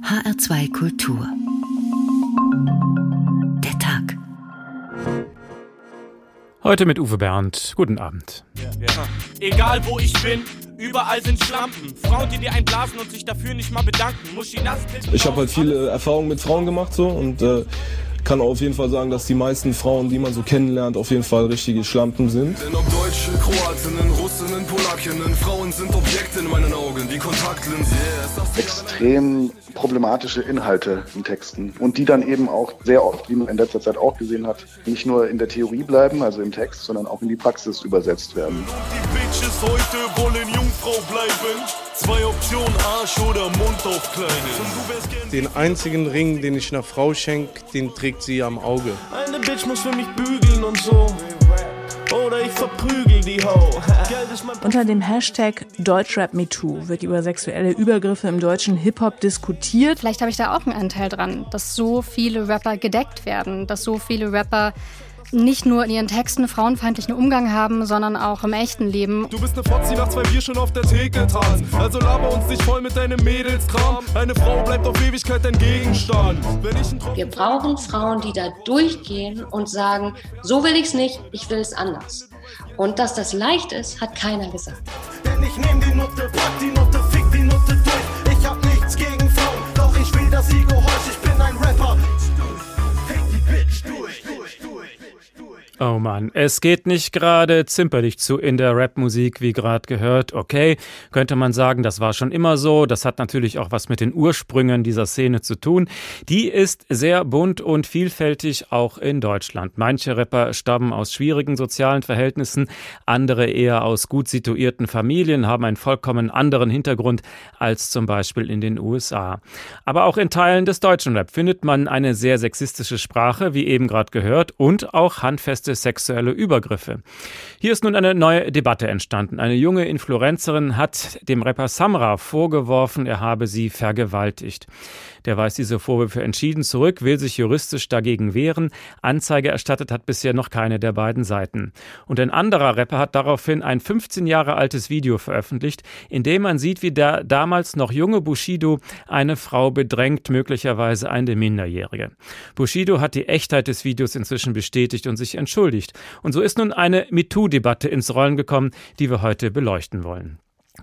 HR2 Kultur. Der Tag. Heute mit Uwe Bernd. Guten Abend. Ja. Egal wo ich bin, überall sind Schlampen. Frauen, die dir einblasen und sich dafür nicht mal bedanken. Ich habe halt viele Erfahrungen mit Frauen gemacht so und äh, kann auf jeden Fall sagen, dass die meisten Frauen, die man so kennenlernt, auf jeden Fall richtige Schlampen sind. Denn ob Deutsche, Kroatinnen, Russinnen, Polakinnen, Frauen sind Objekte in meinen Augen, wie Kontaktlinsen. Yeah, Extrem problematische Inhalte in Texten und die dann eben auch sehr oft, wie man in letzter Zeit auch gesehen hat, nicht nur in der Theorie bleiben, also im Text, sondern auch in die Praxis übersetzt werden. Die Bitches heute wollen Jungfrau bleiben. Zwei Optionen, Arsch oder Mund auf Kleine. Den einzigen Ring, den ich einer Frau schenke, den trägt sie am Auge. Eine Bitch muss für mich bügeln und so. Oder ich verprügel die Ho. Unter dem Hashtag DeutschRapMeToo wird über sexuelle Übergriffe im deutschen Hip-Hop diskutiert. Vielleicht habe ich da auch einen Anteil dran, dass so viele Rapper gedeckt werden, dass so viele Rapper nicht nur in ihren Texten frauenfeindlichen Umgang haben, sondern auch im echten Leben. Du bist eine Fotzi nach zwei Bier schon auf der Theke tanzen. Also laber uns nicht voll mit deinem Mädelskram. Eine Frau bleibt auf Ewigkeit dein Gegenstand. Wir brauchen Frauen, die da durchgehen und sagen, so will ich's nicht, ich will es anders. Und dass das leicht ist, hat keiner gesagt. Denn ich nehm die Nutte, pack die Nutte, fick die Nutte durch. Ich hab nichts gegen Frauen, doch ich will das Ego heute, Oh Mann, es geht nicht gerade zimperlich zu in der Rapmusik, wie gerade gehört. Okay, könnte man sagen, das war schon immer so. Das hat natürlich auch was mit den Ursprüngen dieser Szene zu tun. Die ist sehr bunt und vielfältig auch in Deutschland. Manche Rapper stammen aus schwierigen sozialen Verhältnissen, andere eher aus gut situierten Familien, haben einen vollkommen anderen Hintergrund als zum Beispiel in den USA. Aber auch in Teilen des deutschen Rap findet man eine sehr sexistische Sprache, wie eben gerade gehört, und auch handfeste sexuelle Übergriffe. Hier ist nun eine neue Debatte entstanden. Eine junge Influencerin hat dem Rapper Samra vorgeworfen, er habe sie vergewaltigt. Der weist diese Vorwürfe entschieden zurück, will sich juristisch dagegen wehren. Anzeige erstattet hat bisher noch keine der beiden Seiten. Und ein anderer Rapper hat daraufhin ein 15 Jahre altes Video veröffentlicht, in dem man sieht, wie der damals noch junge Bushido eine Frau bedrängt, möglicherweise eine Minderjährige. Bushido hat die Echtheit des Videos inzwischen bestätigt und sich entschuldigt. Und so ist nun eine MeToo-Debatte ins Rollen gekommen, die wir heute beleuchten wollen.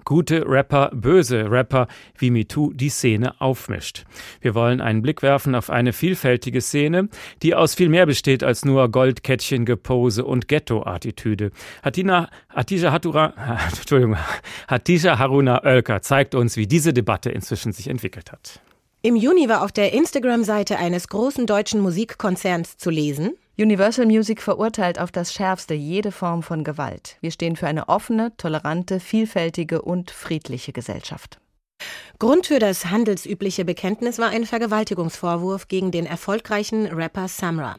Gute Rapper, böse Rapper, wie MeToo die Szene aufmischt. Wir wollen einen Blick werfen auf eine vielfältige Szene, die aus viel mehr besteht als nur Goldkettchen, Gepose und Ghetto-Attitüde. Hatina, Hatija Haruna Oelker zeigt uns, wie diese Debatte inzwischen sich entwickelt hat. Im Juni war auf der Instagram-Seite eines großen deutschen Musikkonzerns zu lesen, Universal Music verurteilt auf das Schärfste jede Form von Gewalt. Wir stehen für eine offene, tolerante, vielfältige und friedliche Gesellschaft. Grund für das handelsübliche Bekenntnis war ein Vergewaltigungsvorwurf gegen den erfolgreichen Rapper Samra,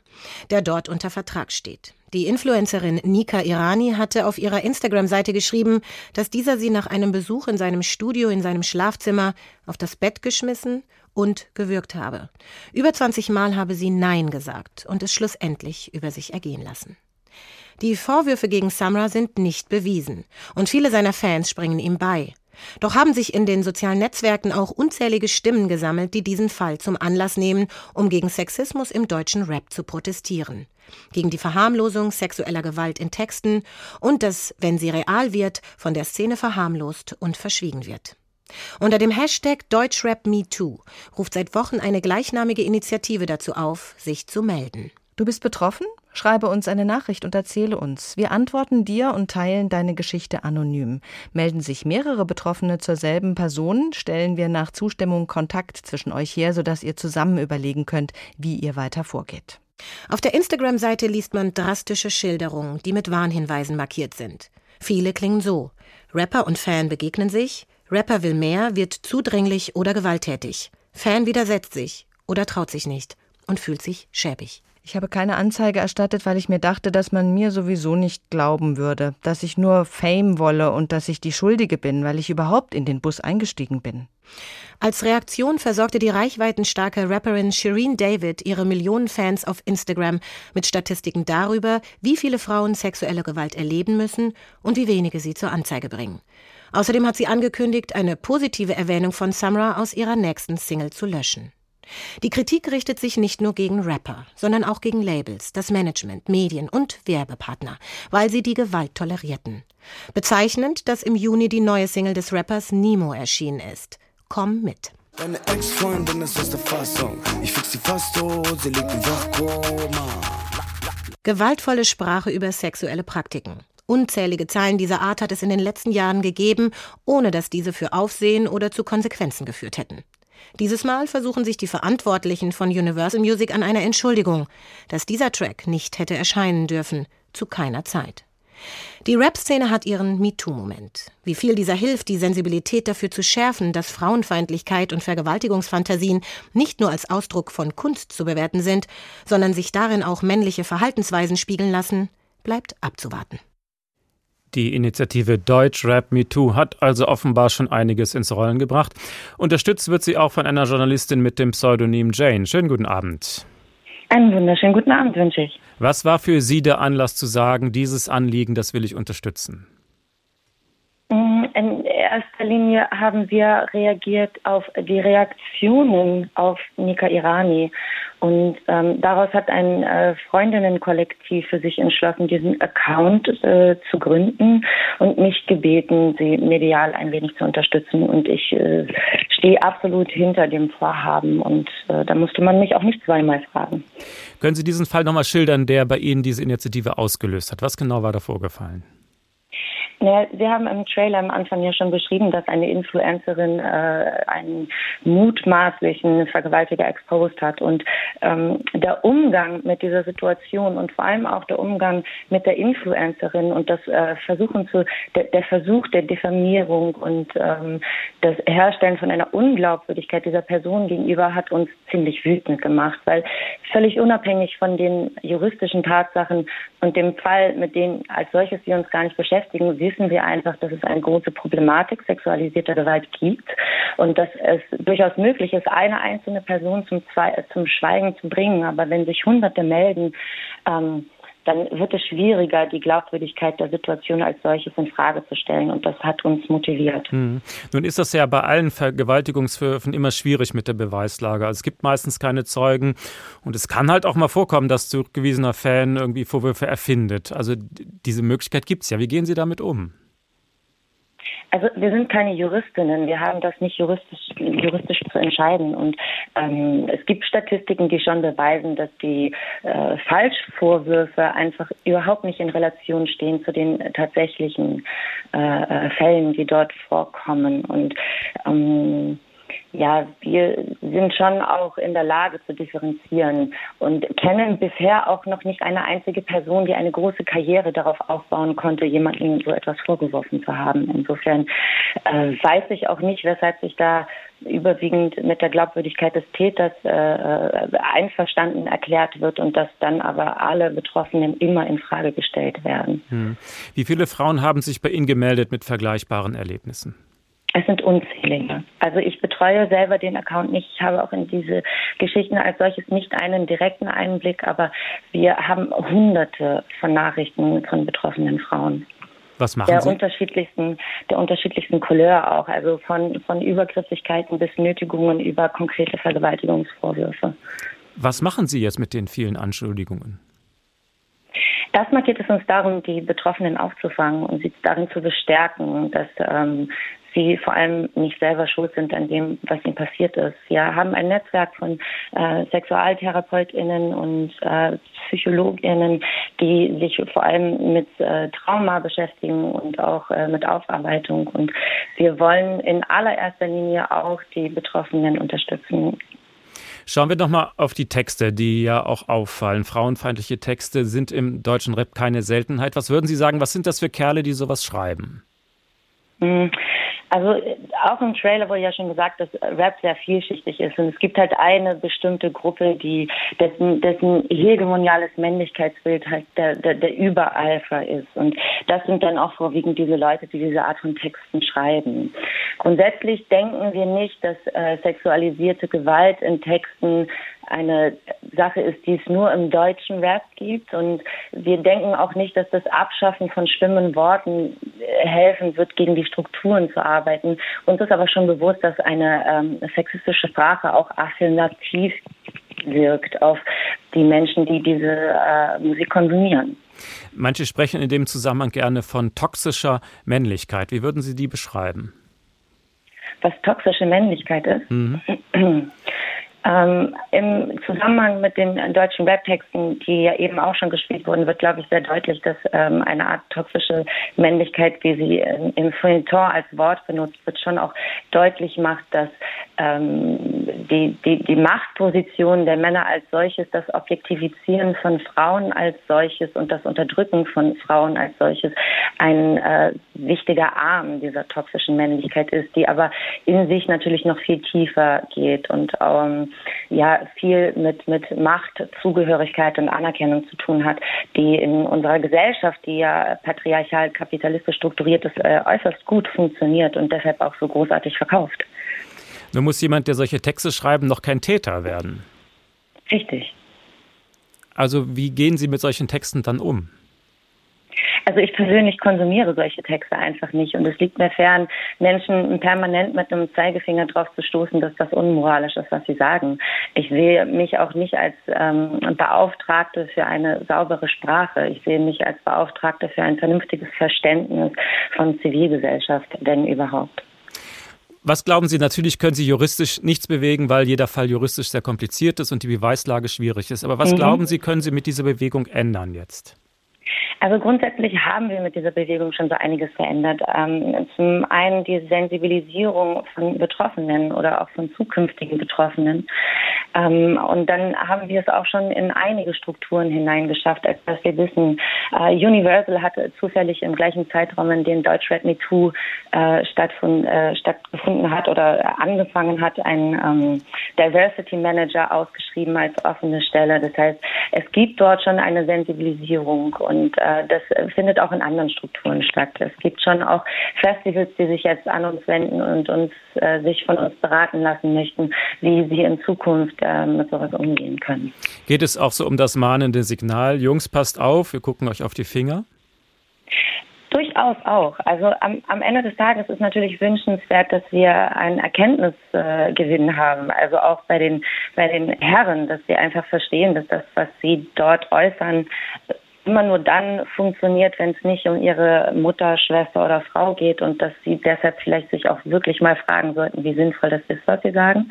der dort unter Vertrag steht. Die Influencerin Nika Irani hatte auf ihrer Instagram-Seite geschrieben, dass dieser sie nach einem Besuch in seinem Studio in seinem Schlafzimmer auf das Bett geschmissen und gewürgt habe. Über 20 Mal habe sie Nein gesagt und es schlussendlich über sich ergehen lassen. Die Vorwürfe gegen Samra sind nicht bewiesen und viele seiner Fans springen ihm bei. Doch haben sich in den sozialen Netzwerken auch unzählige Stimmen gesammelt, die diesen Fall zum Anlass nehmen, um gegen Sexismus im deutschen Rap zu protestieren. Gegen die Verharmlosung sexueller Gewalt in Texten und dass, wenn sie real wird, von der Szene verharmlost und verschwiegen wird. Unter dem Hashtag DeutschRapMeToo ruft seit Wochen eine gleichnamige Initiative dazu auf, sich zu melden. Du bist betroffen? Schreibe uns eine Nachricht und erzähle uns. Wir antworten dir und teilen deine Geschichte anonym. Melden sich mehrere Betroffene zur selben Person, stellen wir nach Zustimmung Kontakt zwischen euch her, sodass ihr zusammen überlegen könnt, wie ihr weiter vorgeht. Auf der Instagram-Seite liest man drastische Schilderungen, die mit Warnhinweisen markiert sind. Viele klingen so. Rapper und Fan begegnen sich, Rapper will mehr, wird zudringlich oder gewalttätig. Fan widersetzt sich oder traut sich nicht und fühlt sich schäbig. Ich habe keine Anzeige erstattet, weil ich mir dachte, dass man mir sowieso nicht glauben würde, dass ich nur Fame wolle und dass ich die Schuldige bin, weil ich überhaupt in den Bus eingestiegen bin. Als Reaktion versorgte die reichweitenstarke Rapperin Shireen David ihre Millionen Fans auf Instagram mit Statistiken darüber, wie viele Frauen sexuelle Gewalt erleben müssen und wie wenige sie zur Anzeige bringen. Außerdem hat sie angekündigt, eine positive Erwähnung von Samra aus ihrer nächsten Single zu löschen. Die Kritik richtet sich nicht nur gegen Rapper, sondern auch gegen Labels, das Management, Medien und Werbepartner, weil sie die Gewalt tolerierten. Bezeichnend, dass im Juni die neue Single des Rappers Nemo erschienen ist. Komm mit. Deine Ex-Freundin ist aus der Fassung. Ich fix sie fast tot, sie liegt im Wachkoma. Gewaltvolle Sprache über sexuelle Praktiken. Unzählige Zeilen dieser Art hat es in den letzten Jahren gegeben, ohne dass diese für Aufsehen oder zu Konsequenzen geführt hätten. Dieses Mal versuchen sich die Verantwortlichen von Universal Music an einer Entschuldigung, dass dieser Track nicht hätte erscheinen dürfen, zu keiner Zeit. Die Rap-Szene hat ihren MeToo-Moment. Wie viel dieser hilft, die Sensibilität dafür zu schärfen, dass Frauenfeindlichkeit und Vergewaltigungsfantasien nicht nur als Ausdruck von Kunst zu bewerten sind, sondern sich darin auch männliche Verhaltensweisen spiegeln lassen, bleibt abzuwarten. Die Initiative Deutsch Rap Me Too hat also offenbar schon einiges ins Rollen gebracht. Unterstützt wird sie auch von einer Journalistin mit dem Pseudonym Jane. Schönen guten Abend. Einen wunderschönen guten Abend wünsche ich. Was war für Sie der Anlass zu sagen, dieses Anliegen, das will ich unterstützen? Mm, in erster Linie haben wir reagiert auf die Reaktionen auf Nika Irani und ähm, daraus hat ein äh, Freundinnenkollektiv für sich entschlossen, diesen Account äh, zu gründen und mich gebeten, sie medial ein wenig zu unterstützen. Und ich äh, stehe absolut hinter dem Vorhaben und äh, da musste man mich auch nicht zweimal fragen. Können Sie diesen Fall nochmal schildern, der bei Ihnen diese Initiative ausgelöst hat? Was genau war da vorgefallen? Naja, Sie haben im Trailer am Anfang ja schon beschrieben, dass eine Influencerin äh, einen mutmaßlichen Vergewaltiger exposed hat. Und ähm, der Umgang mit dieser Situation und vor allem auch der Umgang mit der Influencerin und das äh, Versuchen zu, der, der, Versuch der Diffamierung und ähm, das Herstellen von einer Unglaubwürdigkeit dieser Person gegenüber hat uns ziemlich wütend gemacht, weil völlig unabhängig von den juristischen Tatsachen und dem Fall, mit denen als solches wir uns gar nicht beschäftigen, wissen wir einfach, dass es eine große Problematik sexualisierter Gewalt gibt und dass es durchaus möglich ist, eine einzelne Person zum, Zwei zum Schweigen zu bringen. Aber wenn sich Hunderte melden, ähm, dann wird es schwieriger, die Glaubwürdigkeit der Situation als solches in Frage zu stellen. Und das hat uns motiviert. Hm. Nun ist das ja bei allen Vergewaltigungsvorwürfen immer schwierig mit der Beweislage. Also es gibt meistens keine Zeugen. Und es kann halt auch mal vorkommen, dass zurückgewiesener Fan irgendwie Vorwürfe erfindet. Also diese Möglichkeit gibt es ja. Wie gehen Sie damit um? Also wir sind keine Juristinnen, wir haben das nicht juristisch, juristisch zu entscheiden. Und ähm, es gibt Statistiken, die schon beweisen, dass die äh, Falschvorwürfe einfach überhaupt nicht in Relation stehen zu den tatsächlichen äh, äh Fällen, die dort vorkommen. Und ähm, ja, wir sind schon auch in der Lage zu differenzieren und kennen bisher auch noch nicht eine einzige Person, die eine große Karriere darauf aufbauen konnte, jemandem so etwas vorgeworfen zu haben. Insofern äh, weiß ich auch nicht, weshalb sich da überwiegend mit der Glaubwürdigkeit des Täters äh, äh einverstanden erklärt wird und dass dann aber alle Betroffenen immer in Frage gestellt werden. Hm. Wie viele Frauen haben sich bei Ihnen gemeldet mit vergleichbaren Erlebnissen? Es sind unzählige. Also ich betreue selber den Account nicht. Ich habe auch in diese Geschichten als solches nicht einen direkten Einblick, aber wir haben hunderte von Nachrichten von betroffenen Frauen. Was machen der Sie? Unterschiedlichsten, der unterschiedlichsten Couleur auch, also von, von Übergrifflichkeiten bis Nötigungen über konkrete Vergewaltigungsvorwürfe. Was machen Sie jetzt mit den vielen Anschuldigungen? Erstmal geht es uns darum, die Betroffenen aufzufangen und sie darin zu bestärken, dass ähm, sie vor allem nicht selber schuld sind an dem, was ihnen passiert ist. Wir haben ein Netzwerk von äh, SexualtherapeutInnen und äh, PsychologInnen, die sich vor allem mit äh, Trauma beschäftigen und auch äh, mit Aufarbeitung. Und wir wollen in allererster Linie auch die Betroffenen unterstützen. Schauen wir nochmal auf die Texte, die ja auch auffallen. Frauenfeindliche Texte sind im deutschen Rap keine Seltenheit. Was würden Sie sagen, was sind das für Kerle, die sowas schreiben? Hm. Also auch im Trailer wurde ja schon gesagt, dass Rap sehr vielschichtig ist und es gibt halt eine bestimmte Gruppe, die dessen, dessen hegemoniales Männlichkeitsbild halt der, der, der Überalpha ist und das sind dann auch vorwiegend diese Leute, die diese Art von Texten schreiben. Grundsätzlich denken wir nicht, dass äh, sexualisierte Gewalt in Texten eine Sache ist, die es nur im deutschen Rap gibt. Und wir denken auch nicht, dass das Abschaffen von schlimmen Worten äh, helfen wird, gegen die Strukturen zu arbeiten. Uns ist aber schon bewusst, dass eine ähm, sexistische Sprache auch affirmativ wirkt auf die Menschen, die diese äh, Musik konsumieren. Manche sprechen in dem Zusammenhang gerne von toxischer Männlichkeit. Wie würden Sie die beschreiben? Was toxische Männlichkeit ist? Mhm. Ähm, Im Zusammenhang mit den deutschen Rap-Texten, die ja eben auch schon gespielt wurden, wird, glaube ich, sehr deutlich, dass ähm, eine Art toxische Männlichkeit, wie sie in, im Feuilleton als Wort benutzt wird, schon auch deutlich macht, dass ähm, die, die, die Machtposition der Männer als solches, das Objektivizieren von Frauen als solches und das Unterdrücken von Frauen als solches ein äh, wichtiger Arm dieser toxischen Männlichkeit ist, die aber in sich natürlich noch viel tiefer geht und ähm, ja viel mit, mit Macht, Zugehörigkeit und Anerkennung zu tun hat, die in unserer Gesellschaft, die ja patriarchal kapitalistisch strukturiert ist, äh, äußerst gut funktioniert und deshalb auch so großartig verkauft. Nun muss jemand, der solche Texte schreibt, noch kein Täter werden. Richtig. Also wie gehen Sie mit solchen Texten dann um? Also ich persönlich konsumiere solche Texte einfach nicht und es liegt mir fern, Menschen permanent mit einem Zeigefinger drauf zu stoßen, dass das unmoralisch ist, was sie sagen. Ich sehe mich auch nicht als ähm, Beauftragte für eine saubere Sprache. Ich sehe mich als Beauftragte für ein vernünftiges Verständnis von Zivilgesellschaft, wenn überhaupt. Was glauben Sie? Natürlich können Sie juristisch nichts bewegen, weil jeder Fall juristisch sehr kompliziert ist und die Beweislage schwierig ist. Aber was mhm. glauben Sie, können Sie mit dieser Bewegung ändern jetzt? Also grundsätzlich haben wir mit dieser Bewegung schon so einiges verändert. Ähm, zum einen die Sensibilisierung von Betroffenen oder auch von zukünftigen Betroffenen. Ähm, und dann haben wir es auch schon in einige Strukturen hineingeschafft, als dass wir wissen, äh, Universal hatte zufällig im gleichen Zeitraum, in dem Deutsch Red Me Too äh, äh, stattgefunden hat oder angefangen hat, einen ähm, Diversity Manager ausgeschrieben als offene Stelle. Das heißt, es gibt dort schon eine Sensibilisierung und äh, äh, das findet auch in anderen Strukturen statt. Es gibt schon auch Festivals, die sich jetzt an uns wenden und uns äh, sich von uns beraten lassen möchten, wie sie in Zukunft äh, mit sowas umgehen können. Geht es auch so um das mahnende Signal, Jungs, passt auf, wir gucken euch auf die Finger? Durchaus auch. Also am, am Ende des Tages ist natürlich wünschenswert, dass wir einen Erkenntnisgewinn äh, haben. Also auch bei den bei den Herren, dass sie einfach verstehen, dass das, was sie dort äußern, immer nur dann funktioniert, wenn es nicht um ihre Mutter, Schwester oder Frau geht und dass sie deshalb vielleicht sich auch wirklich mal fragen sollten, wie sinnvoll das ist, was sie sagen.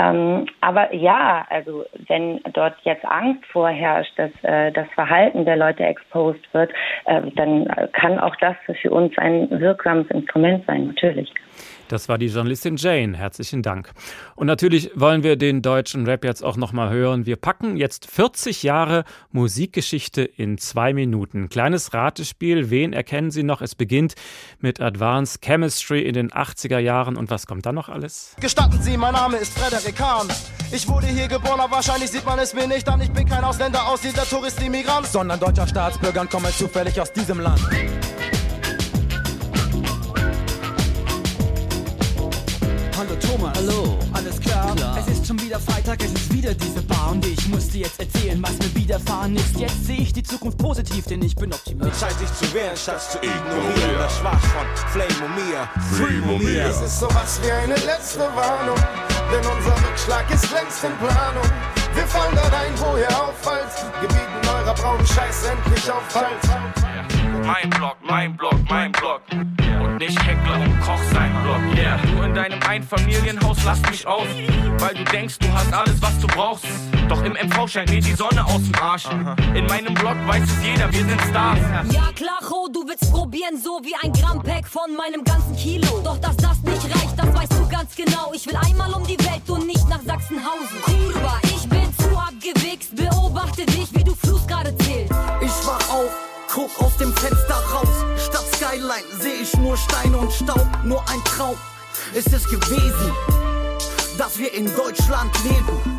Ähm, aber ja, also wenn dort jetzt Angst vorherrscht, dass äh, das Verhalten der Leute exposed wird, äh, dann kann auch das für uns ein wirksames Instrument sein, natürlich. Das war die Journalistin Jane. Herzlichen Dank. Und natürlich wollen wir den deutschen Rap jetzt auch nochmal hören. Wir packen jetzt 40 Jahre Musikgeschichte in zwei Minuten. Kleines Ratespiel. Wen erkennen Sie noch? Es beginnt mit Advanced Chemistry in den 80er Jahren. Und was kommt dann noch alles? Gestatten Sie, mein Name ist Frederik Kahn. Ich wurde hier geboren, aber wahrscheinlich sieht man es mir nicht an. Ich bin kein Ausländer, Ausländer, Tourist, Immigrant, sondern deutscher Staatsbürger und komme zufällig aus diesem Land. Hallo Thomas. Hallo. Alles klar? klar? Es ist schon wieder Freitag, es ist wieder diese Bar und ich muss dir jetzt erzählen, was mir widerfahren ist. Jetzt sehe ich die Zukunft positiv, denn ich bin optimistisch. Zeit dich zu wehren, statt zu ignorieren. Das Schwach von Flame und mir. Free Momir. Es ist sowas wie eine letzte Warnung, denn unser Rückschlag ist längst in Planung. Wir fallen da rein, wo ihr auffallt. Gebieten eurer braunen Scheiß endlich auf Halt. Mein Block, mein Block, mein Block. Und nicht Heckler und Koch sein Block, yeah. Du in deinem Einfamilienhaus lass mich aus, weil du denkst, du hast alles, was du brauchst. Doch im MV scheint mir die Sonne aus dem Arsch. In meinem Block weiß es jeder, wir sind Stars. Ja klar, Ho, du willst probieren, so wie ein Gramm Pack von meinem ganzen Kilo. Doch dass das nicht reicht, das weißt du ganz genau. Ich will einmal um die Welt und nicht nach Sachsenhausen. Kurva, ich bin zu abgewichst, beobachte dich, wie du Fluss gerade zählst. Ich wach auf Guck aus dem Fenster raus, statt Skyline seh ich nur Steine und Staub, nur ein Traum ist es gewesen, dass wir in Deutschland leben.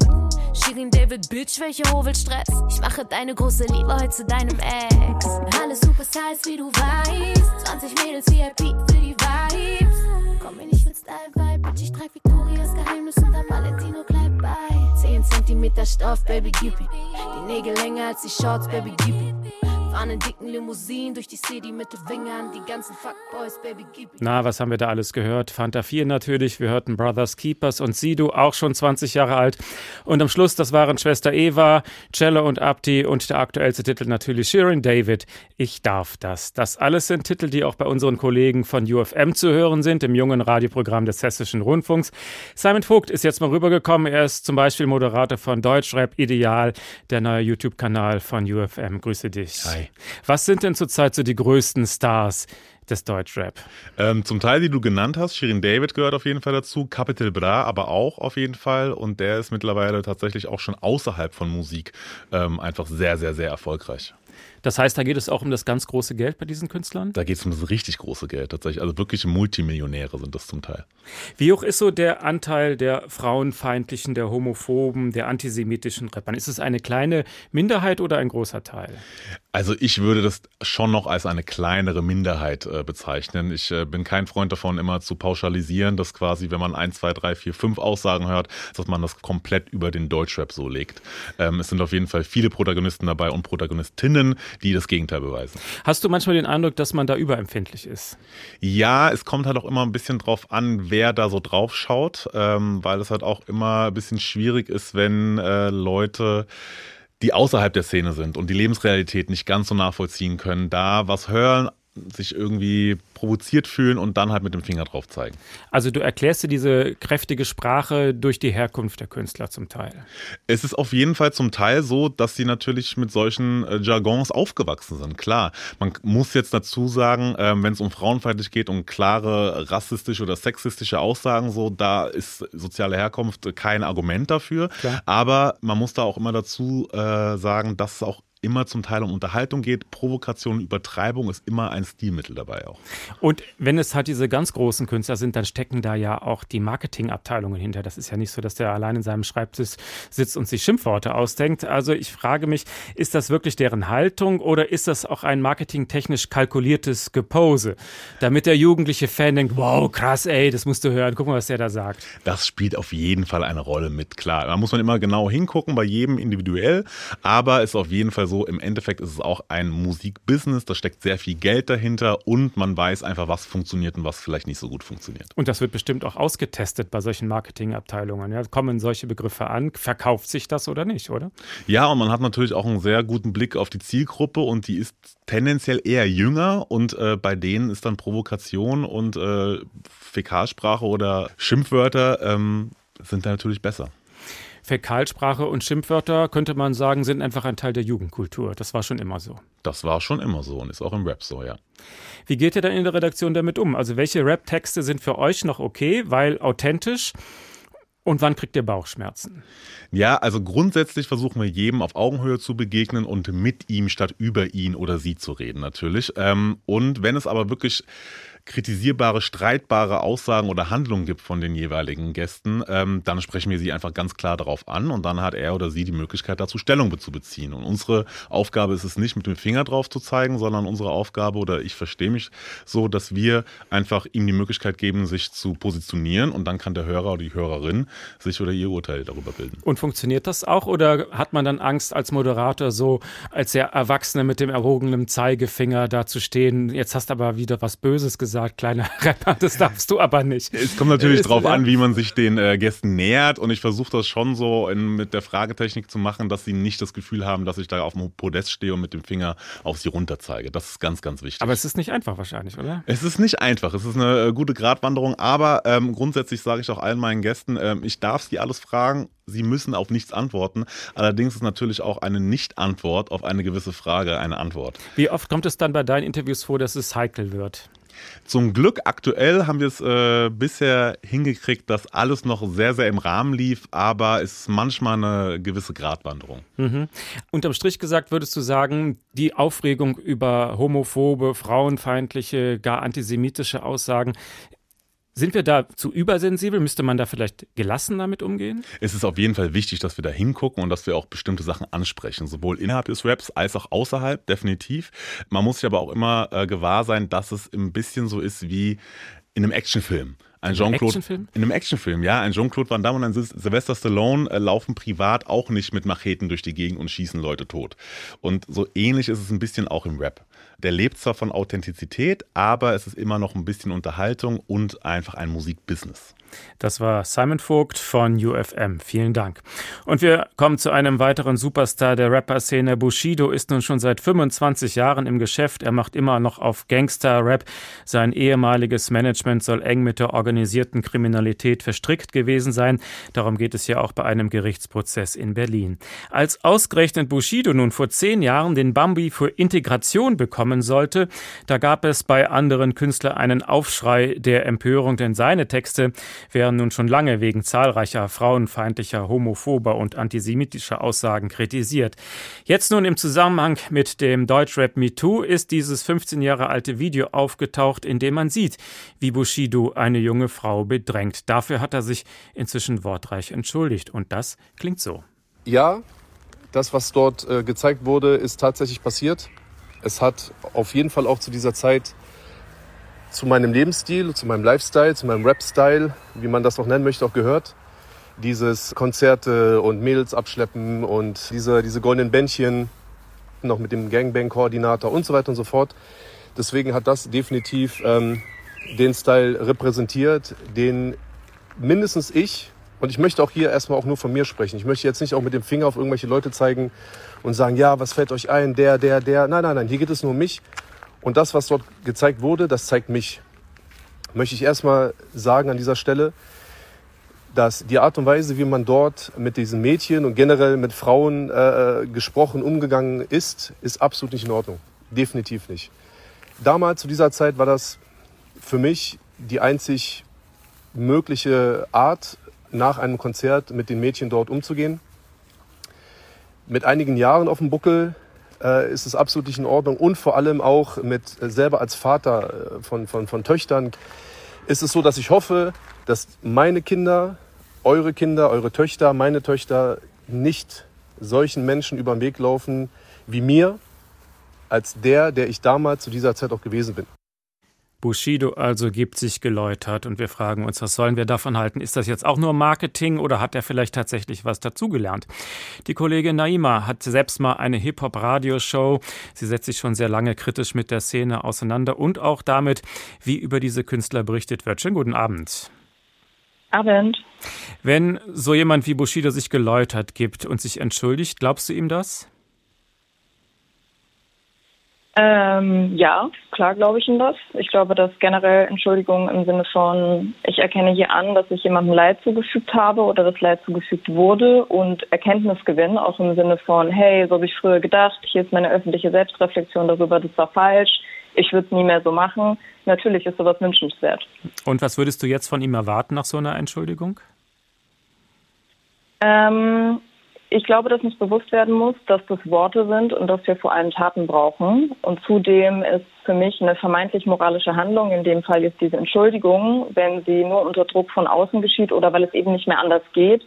Shirin David, Bitch, welche Ho will Stress? Ich mache deine große Liebe heute zu deinem Ex. Alles super size, wie du weißt. 20 Mädels VIP für die Vibes. Komm mir nicht mit Style-Vibe, Bitch, ich trag Victorias Geheimnis und am Valentino bleib bei. 10 cm Stoff, Baby, gib. Die Nägel länger als die Shorts, Baby, gib. Fahren in dicken Limousinen durch die City mit den Fingern. Die ganzen Fuckboys, Baby, gib. Na, was haben wir da alles gehört? Fanta 4 natürlich, wir hörten Brothers Keepers und Sido, auch schon 20 Jahre alt. Und am Schluss, das waren Schwester Eva, Cello und Abdi und der aktuellste Titel natürlich Shirin David, Ich darf das. Das alles sind Titel, die auch bei unseren Kollegen von UFM zu hören sind, im jungen Radioprogramm des Hessischen Rundfunks. Simon Vogt ist jetzt mal rübergekommen. Er ist zum Beispiel Moderator von Deutschrap Ideal, der neue YouTube-Kanal von UFM. Grüße dich. Hi. Was sind denn zurzeit so die größten Stars des Deutschrap? Ähm, zum Teil, die du genannt hast, Shirin David gehört auf jeden Fall dazu, Capital Bra aber auch auf jeden Fall und der ist mittlerweile tatsächlich auch schon außerhalb von Musik ähm, einfach sehr, sehr, sehr erfolgreich. Das heißt, da geht es auch um das ganz große Geld bei diesen Künstlern? Da geht es um das richtig große Geld tatsächlich. Also wirklich Multimillionäre sind das zum Teil. Wie hoch ist so der Anteil der frauenfeindlichen, der homophoben, der antisemitischen Rappern? Ist es eine kleine Minderheit oder ein großer Teil? Also ich würde das schon noch als eine kleinere Minderheit äh, bezeichnen. Ich äh, bin kein Freund davon, immer zu pauschalisieren, dass quasi, wenn man ein, zwei, drei, vier, fünf Aussagen hört, dass man das komplett über den Deutschrap so legt. Ähm, es sind auf jeden Fall viele Protagonisten dabei und Protagonistinnen, die das Gegenteil beweisen. Hast du manchmal den Eindruck, dass man da überempfindlich ist? Ja, es kommt halt auch immer ein bisschen drauf an, wer da so drauf schaut, ähm, weil es halt auch immer ein bisschen schwierig ist, wenn äh, Leute die außerhalb der Szene sind und die Lebensrealität nicht ganz so nachvollziehen können, da was hören, sich irgendwie provoziert fühlen und dann halt mit dem Finger drauf zeigen. Also du erklärst dir diese kräftige Sprache durch die Herkunft der Künstler zum Teil. Es ist auf jeden Fall zum Teil so, dass sie natürlich mit solchen äh, Jargons aufgewachsen sind. Klar, man muss jetzt dazu sagen, ähm, wenn es um frauenfeindlich geht, um klare rassistische oder sexistische Aussagen, so da ist soziale Herkunft kein Argument dafür. Klar. Aber man muss da auch immer dazu äh, sagen, dass es auch immer zum Teil um Unterhaltung geht. Provokation und Übertreibung ist immer ein Stilmittel dabei auch. Und wenn es halt diese ganz großen Künstler sind, dann stecken da ja auch die Marketingabteilungen hinter. Das ist ja nicht so, dass der allein in seinem Schreibtisch sitzt und sich Schimpfworte ausdenkt. Also ich frage mich, ist das wirklich deren Haltung oder ist das auch ein marketingtechnisch kalkuliertes Gepose, damit der jugendliche Fan denkt, wow, krass, ey, das musst du hören, guck mal, was der da sagt. Das spielt auf jeden Fall eine Rolle mit, klar. Da muss man immer genau hingucken, bei jedem individuell, aber ist auf jeden Fall so, im Endeffekt ist es auch ein Musikbusiness, da steckt sehr viel Geld dahinter und man weiß einfach, was funktioniert und was vielleicht nicht so gut funktioniert. Und das wird bestimmt auch ausgetestet bei solchen Marketingabteilungen. Ja, kommen solche Begriffe an, verkauft sich das oder nicht, oder? Ja, und man hat natürlich auch einen sehr guten Blick auf die Zielgruppe und die ist tendenziell eher jünger und äh, bei denen ist dann Provokation und äh, Fäkalsprache oder Schimpfwörter ähm, sind da natürlich besser. Fäkalsprache und Schimpfwörter, könnte man sagen, sind einfach ein Teil der Jugendkultur. Das war schon immer so. Das war schon immer so und ist auch im Rap so, ja. Wie geht ihr dann in der Redaktion damit um? Also welche Rap-Texte sind für euch noch okay, weil authentisch? Und wann kriegt ihr Bauchschmerzen? Ja, also grundsätzlich versuchen wir jedem auf Augenhöhe zu begegnen und mit ihm statt über ihn oder sie zu reden natürlich. Ähm, und wenn es aber wirklich kritisierbare, streitbare Aussagen oder Handlungen gibt von den jeweiligen Gästen, ähm, dann sprechen wir sie einfach ganz klar darauf an und dann hat er oder sie die Möglichkeit dazu Stellung zu beziehen. Und unsere Aufgabe ist es nicht, mit dem Finger drauf zu zeigen, sondern unsere Aufgabe oder ich verstehe mich so, dass wir einfach ihm die Möglichkeit geben, sich zu positionieren und dann kann der Hörer oder die Hörerin sich oder ihr Urteil darüber bilden. Und funktioniert das auch oder hat man dann Angst als Moderator so als der Erwachsene mit dem erhobenen Zeigefinger da zu stehen, jetzt hast du aber wieder was Böses gesagt? Gesagt, kleiner Rapper, das darfst du aber nicht. Es kommt natürlich drauf ja. an, wie man sich den äh, Gästen nähert und ich versuche das schon so in, mit der Fragetechnik zu machen, dass sie nicht das Gefühl haben, dass ich da auf dem Podest stehe und mit dem Finger auf sie runter zeige. Das ist ganz, ganz wichtig. Aber es ist nicht einfach wahrscheinlich, oder? Es ist nicht einfach. Es ist eine äh, gute Gratwanderung, aber ähm, grundsätzlich sage ich auch allen meinen Gästen, ähm, ich darf sie alles fragen, sie müssen auf nichts antworten. Allerdings ist natürlich auch eine Nicht-Antwort auf eine gewisse Frage eine Antwort. Wie oft kommt es dann bei deinen Interviews vor, dass es heikel wird? Zum Glück aktuell haben wir es äh, bisher hingekriegt, dass alles noch sehr, sehr im Rahmen lief, aber es ist manchmal eine gewisse Gratwanderung. Mhm. Unterm Strich gesagt, würdest du sagen, die Aufregung über homophobe, frauenfeindliche, gar antisemitische Aussagen sind wir da zu übersensibel? Müsste man da vielleicht gelassen damit umgehen? Es ist auf jeden Fall wichtig, dass wir da hingucken und dass wir auch bestimmte Sachen ansprechen, sowohl innerhalb des Raps als auch außerhalb, definitiv. Man muss sich aber auch immer äh, gewahr sein, dass es ein bisschen so ist wie in einem Actionfilm. Ein Jean-Claude. Actionfilm? In einem Actionfilm, ja. Ein Jean-Claude Van Damme und ein Sylvester Stallone äh, laufen privat auch nicht mit Macheten durch die Gegend und schießen Leute tot. Und so ähnlich ist es ein bisschen auch im Rap. Der lebt zwar von Authentizität, aber es ist immer noch ein bisschen Unterhaltung und einfach ein Musikbusiness. Das war Simon Vogt von UFM. Vielen Dank. Und wir kommen zu einem weiteren Superstar der Rapper-Szene. Bushido ist nun schon seit 25 Jahren im Geschäft. Er macht immer noch auf Gangster-Rap. Sein ehemaliges Management soll eng mit der organisierten Kriminalität verstrickt gewesen sein. Darum geht es ja auch bei einem Gerichtsprozess in Berlin. Als ausgerechnet Bushido nun vor zehn Jahren den Bambi für Integration bekommen sollte, da gab es bei anderen Künstlern einen Aufschrei der Empörung, denn seine Texte werden nun schon lange wegen zahlreicher frauenfeindlicher, homophober und antisemitischer Aussagen kritisiert. Jetzt nun im Zusammenhang mit dem Deutschrap MeToo ist dieses 15 Jahre alte Video aufgetaucht, in dem man sieht, wie Bushido eine junge Frau bedrängt. Dafür hat er sich inzwischen wortreich entschuldigt und das klingt so. Ja, das, was dort äh, gezeigt wurde, ist tatsächlich passiert. Es hat auf jeden Fall auch zu dieser Zeit zu meinem Lebensstil, zu meinem Lifestyle, zu meinem Rap-Style, wie man das auch nennen möchte, auch gehört. Dieses Konzerte und Mädels abschleppen und diese, diese goldenen Bändchen, noch mit dem Gangbang-Koordinator und so weiter und so fort. Deswegen hat das definitiv ähm, den Style repräsentiert, den mindestens ich, und ich möchte auch hier erstmal auch nur von mir sprechen. Ich möchte jetzt nicht auch mit dem Finger auf irgendwelche Leute zeigen und sagen, ja, was fällt euch ein, der, der, der. Nein, nein, nein, hier geht es nur um mich. Und das, was dort gezeigt wurde, das zeigt mich. Möchte ich erstmal sagen an dieser Stelle, dass die Art und Weise, wie man dort mit diesen Mädchen und generell mit Frauen äh, gesprochen, umgegangen ist, ist absolut nicht in Ordnung. Definitiv nicht. Damals, zu dieser Zeit, war das für mich die einzig mögliche Art, nach einem Konzert mit den Mädchen dort umzugehen. Mit einigen Jahren auf dem Buckel äh, ist es absolut nicht in Ordnung. Und vor allem auch mit äh, selber als Vater äh, von, von, von Töchtern ist es so, dass ich hoffe, dass meine Kinder, eure Kinder, eure Töchter, meine Töchter nicht solchen Menschen über den Weg laufen wie mir, als der, der ich damals zu dieser Zeit auch gewesen bin. Bushido also gibt sich geläutert und wir fragen uns, was sollen wir davon halten? Ist das jetzt auch nur Marketing oder hat er vielleicht tatsächlich was dazugelernt? Die Kollegin Naima hat selbst mal eine Hip-Hop-Radioshow. Sie setzt sich schon sehr lange kritisch mit der Szene auseinander und auch damit, wie über diese Künstler berichtet wird. Schönen guten Abend. Abend. Wenn so jemand wie Bushido sich geläutert gibt und sich entschuldigt, glaubst du ihm das? Ähm, ja, klar glaube ich Ihnen das. Ich glaube, dass generell Entschuldigung im Sinne von, ich erkenne hier an, dass ich jemandem Leid zugefügt habe oder das Leid zugefügt wurde und Erkenntnisgewinn, auch im Sinne von, hey, so habe ich früher gedacht, hier ist meine öffentliche Selbstreflexion darüber, das war falsch, ich würde es nie mehr so machen. Natürlich ist sowas wünschenswert. Und was würdest du jetzt von ihm erwarten nach so einer Entschuldigung? Ähm, ich glaube, dass uns bewusst werden muss, dass das Worte sind und dass wir vor allem Taten brauchen. Und zudem ist für mich eine vermeintlich moralische Handlung, in dem Fall jetzt diese Entschuldigung, wenn sie nur unter Druck von außen geschieht oder weil es eben nicht mehr anders geht,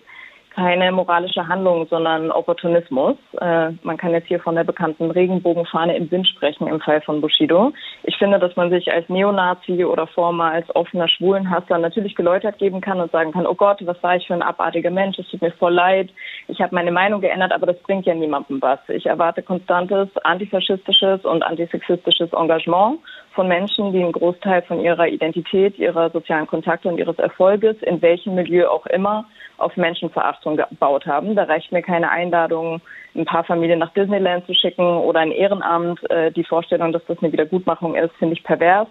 keine moralische Handlung, sondern Opportunismus. Äh, man kann jetzt hier von der bekannten Regenbogenfahne im Wind sprechen im Fall von Bushido. Ich finde, dass man sich als Neonazi oder vormals offener Schwulenhasser natürlich geläutert geben kann und sagen kann, oh Gott, was war ich für ein abartiger Mensch, es tut mir voll leid, ich habe meine Meinung geändert, aber das bringt ja niemandem was. Ich erwarte konstantes antifaschistisches und antisexistisches Engagement von Menschen, die einen Großteil von ihrer Identität, ihrer sozialen Kontakte und ihres Erfolges, in welchem Milieu auch immer, auf Menschenverachtung gebaut haben. Da reicht mir keine Einladung, ein paar Familien nach Disneyland zu schicken oder ein Ehrenamt. Äh, die Vorstellung, dass das eine Wiedergutmachung ist, finde ich pervers.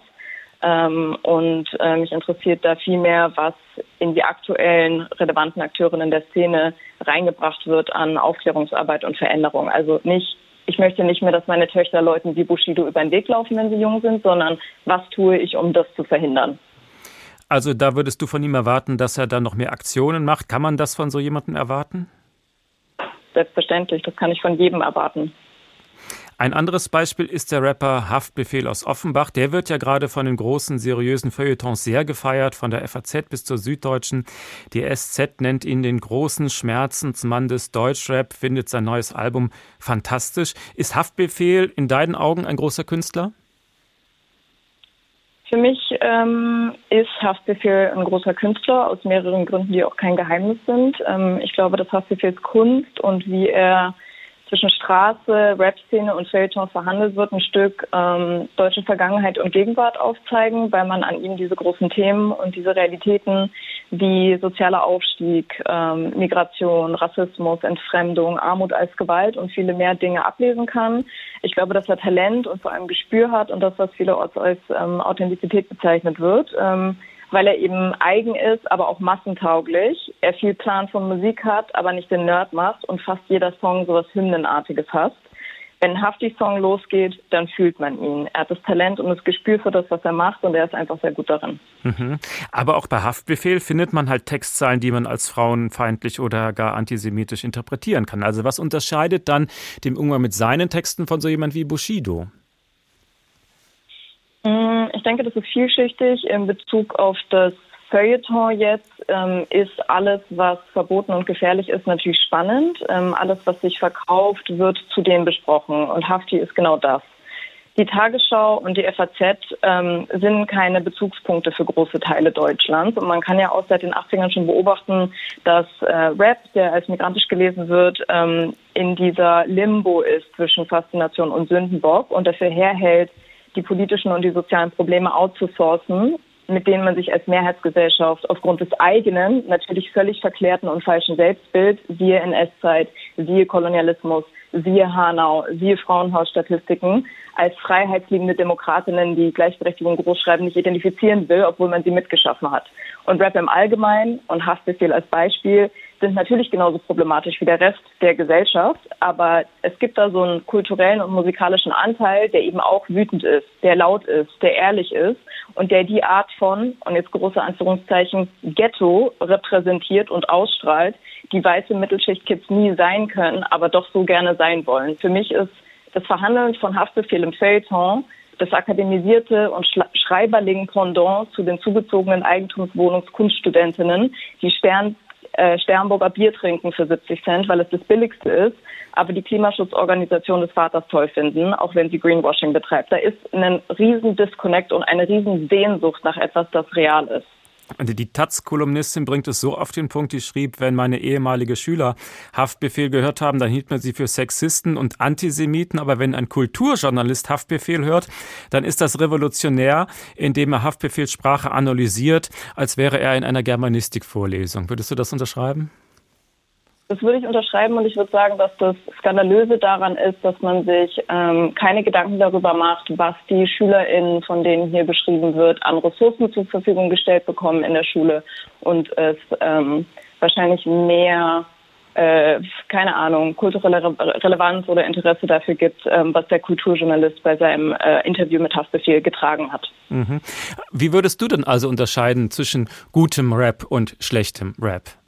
Ähm, und äh, mich interessiert da viel mehr, was in die aktuellen relevanten Akteurinnen der Szene reingebracht wird an Aufklärungsarbeit und Veränderung. Also nicht ich möchte nicht mehr, dass meine Töchter Leuten wie Bushido über den Weg laufen, wenn sie jung sind, sondern was tue ich, um das zu verhindern? Also da würdest du von ihm erwarten, dass er dann noch mehr Aktionen macht. Kann man das von so jemandem erwarten? Selbstverständlich, das kann ich von jedem erwarten. Ein anderes Beispiel ist der Rapper Haftbefehl aus Offenbach. Der wird ja gerade von den großen, seriösen Feuilletons sehr gefeiert, von der FAZ bis zur Süddeutschen. Die SZ nennt ihn den großen Schmerzensmann des Deutschrap, findet sein neues Album fantastisch. Ist Haftbefehl in deinen Augen ein großer Künstler? Für mich ähm, ist Haftbefehl ein großer Künstler aus mehreren Gründen, die auch kein Geheimnis sind. Ähm, ich glaube, dass Haftbefehls Kunst und wie er zwischen Straße, Rap-Szene und Feuilleton verhandelt wird, ein Stück ähm, deutsche Vergangenheit und Gegenwart aufzeigen, weil man an ihm diese großen Themen und diese Realitäten wie sozialer Aufstieg, ähm, Migration, Rassismus, Entfremdung, Armut als Gewalt und viele mehr Dinge ablesen kann. Ich glaube, dass er Talent und vor allem Gespür hat und das, was vielerorts als ähm, Authentizität bezeichnet wird. Ähm, weil er eben eigen ist, aber auch massentauglich. Er viel Plan von Musik hat, aber nicht den Nerd macht und fast jeder Song sowas Hymnenartiges hat. Wenn Hafti-Song losgeht, dann fühlt man ihn. Er hat das Talent und das Gespür für das, was er macht und er ist einfach sehr gut darin. Mhm. Aber auch bei Haftbefehl findet man halt Textzeilen, die man als frauenfeindlich oder gar antisemitisch interpretieren kann. Also was unterscheidet dann den Umgang mit seinen Texten von so jemand wie Bushido? Mm, ich denke, das ist vielschichtig. In Bezug auf das Feuilleton jetzt ähm, ist alles, was verboten und gefährlich ist, natürlich spannend. Ähm, alles, was sich verkauft, wird zudem besprochen. Und Hafti ist genau das. Die Tagesschau und die FAZ ähm, sind keine Bezugspunkte für große Teile Deutschlands. Und man kann ja auch seit den 80ern schon beobachten, dass äh, Rap, der als migrantisch gelesen wird, ähm, in dieser Limbo ist zwischen Faszination und Sündenbock und dafür herhält, die politischen und die sozialen Probleme outzusourcen, mit denen man sich als Mehrheitsgesellschaft aufgrund des eigenen, natürlich völlig verklärten und falschen Selbstbild, siehe NS-Zeit, siehe Kolonialismus, siehe Hanau, siehe Frauenhausstatistiken, als freiheitsliebende Demokratinnen, die Gleichberechtigung großschreiben, nicht identifizieren will, obwohl man sie mitgeschaffen hat. Und Rap im Allgemeinen und Haftbefehl als Beispiel sind natürlich genauso problematisch wie der Rest der Gesellschaft, aber es gibt da so einen kulturellen und musikalischen Anteil, der eben auch wütend ist, der laut ist, der ehrlich ist und der die Art von, und jetzt große Anführungszeichen, Ghetto repräsentiert und ausstrahlt, die weiße Mittelschicht-Kids nie sein können, aber doch so gerne sein wollen. Für mich ist das Verhandeln von Haftbefehl im Feuilleton das akademisierte und schreiberling Pendant zu den zugezogenen Eigentumswohnungskunststudentinnen, die Stern äh, Sternburger Bier trinken für 70 Cent, weil es das billigste ist, aber die Klimaschutzorganisation des Vaters toll finden, auch wenn sie Greenwashing betreibt. Da ist ein riesen Disconnect und eine riesen Sehnsucht nach etwas, das real ist. Die Taz-Kolumnistin bringt es so auf den Punkt, die schrieb, wenn meine ehemalige Schüler Haftbefehl gehört haben, dann hielt man sie für Sexisten und Antisemiten, aber wenn ein Kulturjournalist Haftbefehl hört, dann ist das revolutionär, indem er Haftbefehlssprache analysiert, als wäre er in einer Germanistikvorlesung. Würdest du das unterschreiben? Das würde ich unterschreiben und ich würde sagen, dass das Skandalöse daran ist, dass man sich ähm, keine Gedanken darüber macht, was die SchülerInnen, von denen hier beschrieben wird, an Ressourcen zur Verfügung gestellt bekommen in der Schule und es ähm, wahrscheinlich mehr äh, keine Ahnung, kulturelle Re Relevanz oder Interesse dafür gibt, ähm, was der Kulturjournalist bei seinem äh, Interview mit Haftbefehl getragen hat. Mhm. Wie würdest du denn also unterscheiden zwischen gutem Rap und schlechtem Rap?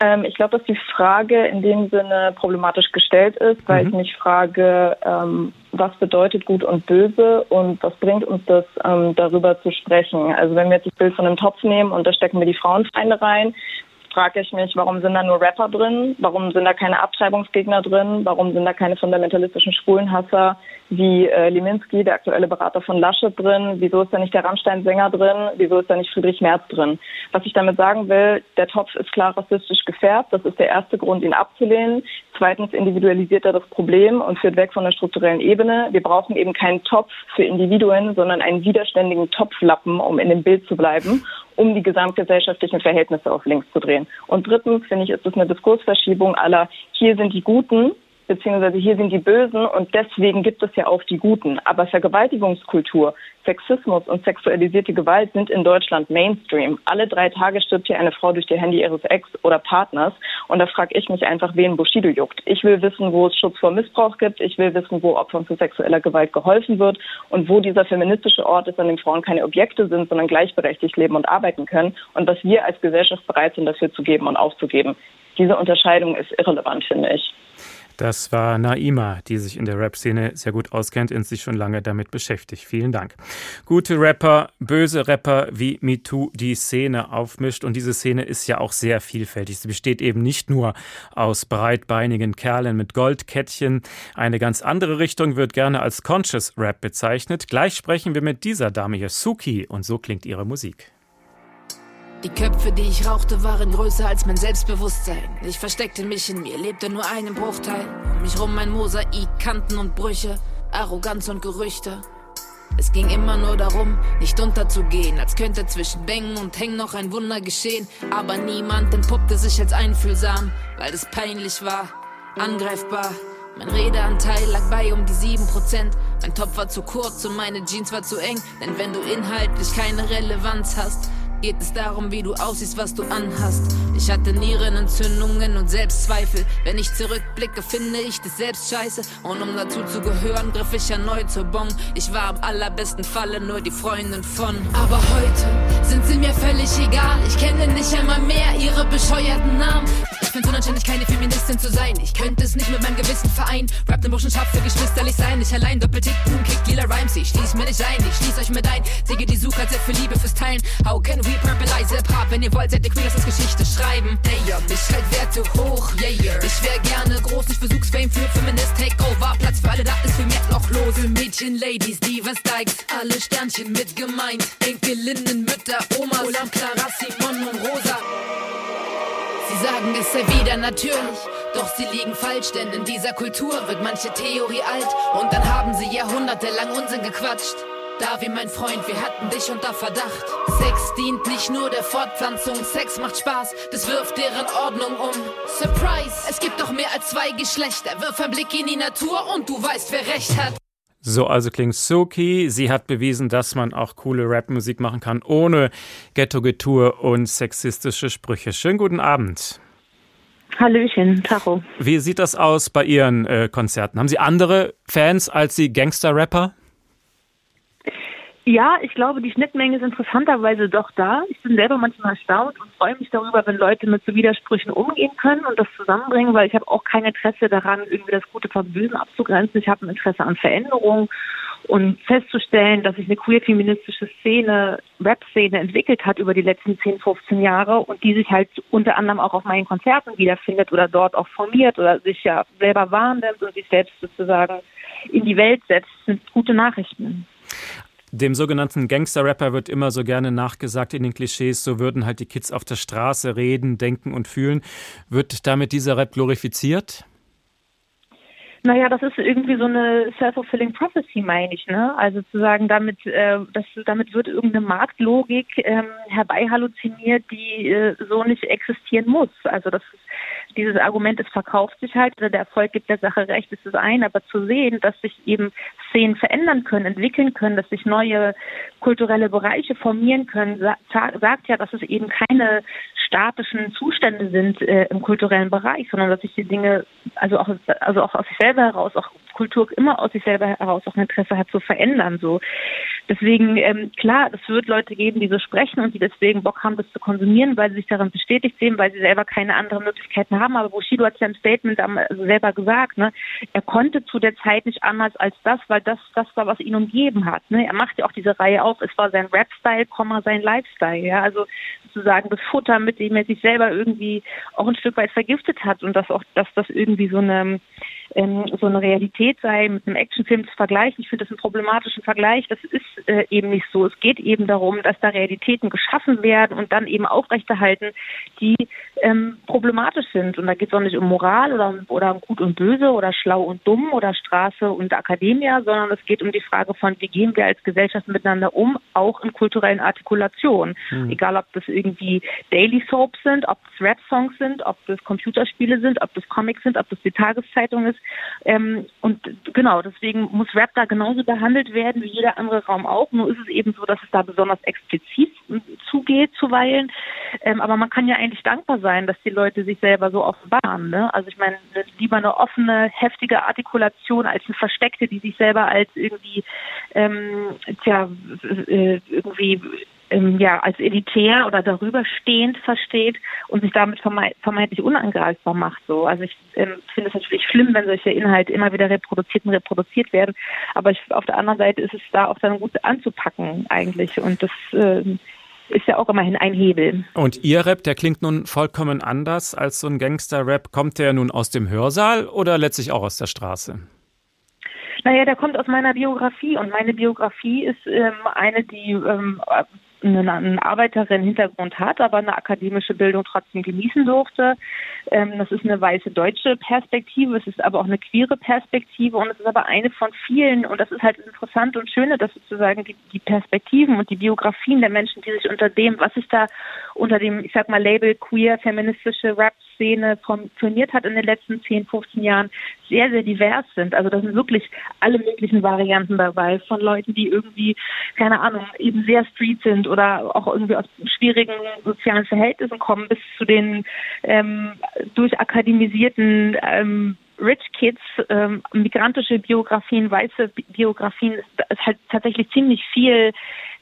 Ähm, ich glaube, dass die Frage in dem Sinne problematisch gestellt ist, weil mhm. ich mich frage, ähm, was bedeutet gut und böse und was bringt uns das, ähm, darüber zu sprechen. Also wenn wir jetzt das Bild von einem Topf nehmen und da stecken wir die Frauenfeinde rein, frage ich mich, warum sind da nur Rapper drin? Warum sind da keine Abtreibungsgegner drin? Warum sind da keine fundamentalistischen Schwulenhasser wie äh, Liminski, der aktuelle Berater von Laschet drin? Wieso ist da nicht der Rammstein-Sänger drin? Wieso ist da nicht Friedrich Merz drin? Was ich damit sagen will, der Topf ist klar rassistisch gefärbt. Das ist der erste Grund, ihn abzulehnen. Zweitens individualisiert er das Problem und führt weg von der strukturellen Ebene. Wir brauchen eben keinen Topf für Individuen, sondern einen widerständigen Topflappen, um in dem Bild zu bleiben um die gesamtgesellschaftlichen Verhältnisse auf links zu drehen. Und drittens, finde ich, ist es eine Diskursverschiebung aller, hier sind die Guten, beziehungsweise hier sind die Bösen und deswegen gibt es ja auch die Guten. Aber Vergewaltigungskultur, Sexismus und sexualisierte Gewalt sind in Deutschland Mainstream. Alle drei Tage stirbt hier eine Frau durch die Handy ihres Ex oder Partners und da frage ich mich einfach, wen Bushido juckt. Ich will wissen, wo es Schutz vor Missbrauch gibt. Ich will wissen, wo Opfern zu sexueller Gewalt geholfen wird und wo dieser feministische Ort ist, an dem Frauen keine Objekte sind, sondern gleichberechtigt leben und arbeiten können und was wir als Gesellschaft bereit sind, dafür zu geben und aufzugeben. Diese Unterscheidung ist irrelevant, finde ich. Das war Naima, die sich in der Rap-Szene sehr gut auskennt und sich schon lange damit beschäftigt. Vielen Dank. Gute Rapper, böse Rapper wie MeToo die Szene aufmischt. Und diese Szene ist ja auch sehr vielfältig. Sie besteht eben nicht nur aus breitbeinigen Kerlen mit Goldkettchen. Eine ganz andere Richtung wird gerne als Conscious Rap bezeichnet. Gleich sprechen wir mit dieser Dame hier, Suki. Und so klingt ihre Musik. Die Köpfe, die ich rauchte, waren größer als mein Selbstbewusstsein. Ich versteckte mich in mir, lebte nur einen Bruchteil. Um mich rum ein Mosaik, Kanten und Brüche, Arroganz und Gerüchte. Es ging immer nur darum, nicht unterzugehen, als könnte zwischen Bängen und Hängen noch ein Wunder geschehen. Aber niemand entpuppte sich als einfühlsam, weil es peinlich war, angreifbar. Mein Redeanteil lag bei um die 7%. Mein Topf war zu kurz und meine Jeans war zu eng. Denn wenn du inhaltlich keine Relevanz hast, geht es darum, wie du aussiehst, was du anhast. Ich hatte Nierenentzündungen und Selbstzweifel. Wenn ich zurückblicke, finde ich das selbst scheiße. Und um dazu zu gehören, griff ich erneut zur Bon. Ich war am allerbesten Falle nur die Freundin von. Aber heute sind sie mir völlig egal. Ich kenne nicht einmal mehr ihre bescheuerten Namen. Ich find's unanständig, keine Feministin zu sein. Ich könnte es nicht mit meinem Gewissen vereinen. Rap den Burschenschaft für geschwisterlich sein. Ich allein doppeltick, boom, kick, lila Rhymes. Ich schließ mir nicht ein, ich schließ euch mit ein. Säge die Suche sehr für Liebe fürs Teilen. How can we purpleize Hip-Hop? Wenn ihr wollt, seid ihr queer, lass uns Geschichte schreiben. Damn, ich halt Werte hoch, yeah, yeah. Ich wär gerne groß, ich versuch's Fame für Feminist Takeover. Platz für alle, da ist für mehr noch los. Für Mädchen, Ladies, Divas, Dykes, alle Sternchen mit gemeint. Enkelinnen, Mütter, Omas, Olam, Clara, Simon und Rosa. Sie sagen, es sei wieder natürlich, doch sie liegen falsch, denn in dieser Kultur wird manche Theorie alt und dann haben sie jahrhundertelang Unsinn gequatscht. Da wie mein Freund, wir hatten dich unter Verdacht. Sex dient nicht nur der Fortpflanzung, Sex macht Spaß, das wirft deren Ordnung um. Surprise, es gibt doch mehr als zwei Geschlechter. Wirf ein Blick in die Natur und du weißt, wer recht hat. So also klingt Suki. Sie hat bewiesen, dass man auch coole Rapmusik machen kann, ohne Ghetto-Getue und sexistische Sprüche. Schönen guten Abend. Hallöchen, Tacho. Wie sieht das aus bei Ihren äh, Konzerten? Haben Sie andere Fans als die Gangster-Rapper? Ja, ich glaube, die Schnittmenge ist interessanterweise doch da. Ich bin selber manchmal erstaunt und freue mich darüber, wenn Leute mit so Widersprüchen umgehen können und das zusammenbringen, weil ich habe auch kein Interesse daran, irgendwie das Gute vom Bösen abzugrenzen. Ich habe ein Interesse an Veränderung und festzustellen, dass sich eine queer-feministische Szene, Rap-Szene entwickelt hat über die letzten 10, 15 Jahre und die sich halt unter anderem auch auf meinen Konzerten wiederfindet oder dort auch formiert oder sich ja selber wahrnimmt und sich selbst sozusagen in die Welt setzt, sind gute Nachrichten. Dem sogenannten Gangster-Rapper wird immer so gerne nachgesagt in den Klischees, so würden halt die Kids auf der Straße reden, denken und fühlen. Wird damit dieser Rap glorifiziert? Naja, das ist irgendwie so eine self-fulfilling prophecy, meine ich. Ne? Also zu sagen, damit, äh, das, damit wird irgendeine Marktlogik ähm, herbeihalluziniert, die äh, so nicht existieren muss. Also das ist, dieses Argument, es verkauft sich halt, der Erfolg gibt der Sache recht, ist das ein, aber zu sehen, dass sich eben Szenen verändern können, entwickeln können, dass sich neue kulturelle Bereiche formieren können, sagt ja, dass es eben keine statischen Zustände sind äh, im kulturellen Bereich, sondern dass sich die Dinge, also auch, also auch aus sich selber heraus, auch Kultur immer aus sich selber heraus auch ein Interesse hat zu verändern. So. Deswegen, ähm, klar, es wird Leute geben, die so sprechen und die deswegen Bock haben, das zu konsumieren, weil sie sich darin bestätigt sehen, weil sie selber keine anderen Möglichkeiten haben. Aber Bushido hat ja im Statement also selber gesagt, ne, er konnte zu der Zeit nicht anders als das, weil das das war, was ihn umgeben hat. Ne? Er macht ja auch diese Reihe auf, es war sein Rap-Style, sein Lifestyle. Ja? Also sozusagen das Futter, mit dem er sich selber irgendwie auch ein Stück weit vergiftet hat und dass auch, dass das irgendwie so eine ähm, so eine Realität sei, mit einem Actionfilm zu vergleichen. Ich finde das einen problematischen Vergleich. Das ist äh, eben nicht so. Es geht eben darum, dass da Realitäten geschaffen werden und dann eben aufrechterhalten, die ähm, problematisch sind. Und da geht es auch nicht um Moral oder, oder um Gut und Böse oder Schlau und Dumm oder Straße und Akademie, sondern es geht um die Frage von, wie gehen wir als Gesellschaft miteinander um, auch in kulturellen Artikulationen. Mhm. Egal, ob das irgendwie Daily Soaps sind, ob das Rap-Songs sind, ob das Computerspiele sind, ob das Comics sind, ob das die Tageszeitung ist. Ähm, und genau, deswegen muss Rap da genauso behandelt werden wie jeder andere Raum auch. Nur ist es eben so, dass es da besonders explizit zugeht zuweilen. Ähm, aber man kann ja eigentlich dankbar sein, dass die Leute sich selber so offenbaren. Ne? Also ich meine, lieber eine offene, heftige Artikulation als eine versteckte, die sich selber als irgendwie, ähm, tja, äh, irgendwie ähm, ja als elitär oder darüber stehend versteht und sich damit vermeintlich unangreifbar macht. So, also ich ähm, finde es natürlich schlimm, wenn solche Inhalte immer wieder reproduziert und reproduziert werden, aber ich, auf der anderen Seite ist es da auch dann gut anzupacken eigentlich und das äh, ist ja auch immerhin ein Hebel. Und Ihr Rap, der klingt nun vollkommen anders als so ein Gangster-Rap. Kommt der nun aus dem Hörsaal oder letztlich auch aus der Straße? Naja, der kommt aus meiner Biografie und meine Biografie ist ähm, eine, die ähm, einen Arbeiterin-Hintergrund hat, aber eine akademische Bildung trotzdem genießen durfte. Ähm, das ist eine weiße deutsche Perspektive, es ist aber auch eine queere Perspektive und es ist aber eine von vielen und das ist halt interessant und schöne, dass sozusagen die, Perspektiven und die Biografien der Menschen, die sich unter dem, was sich da unter dem, ich sag mal, Label queer, feministische Rap Szene funktioniert hat in den letzten 10, 15 Jahren, sehr, sehr divers sind. Also da sind wirklich alle möglichen Varianten dabei, von Leuten, die irgendwie, keine Ahnung, eben sehr street sind oder auch irgendwie aus schwierigen sozialen Verhältnissen kommen, bis zu den ähm, durchakademisierten ähm, Rich Kids, ähm, migrantische Biografien, weiße Biografien, ist, ist halt tatsächlich ziemlich viel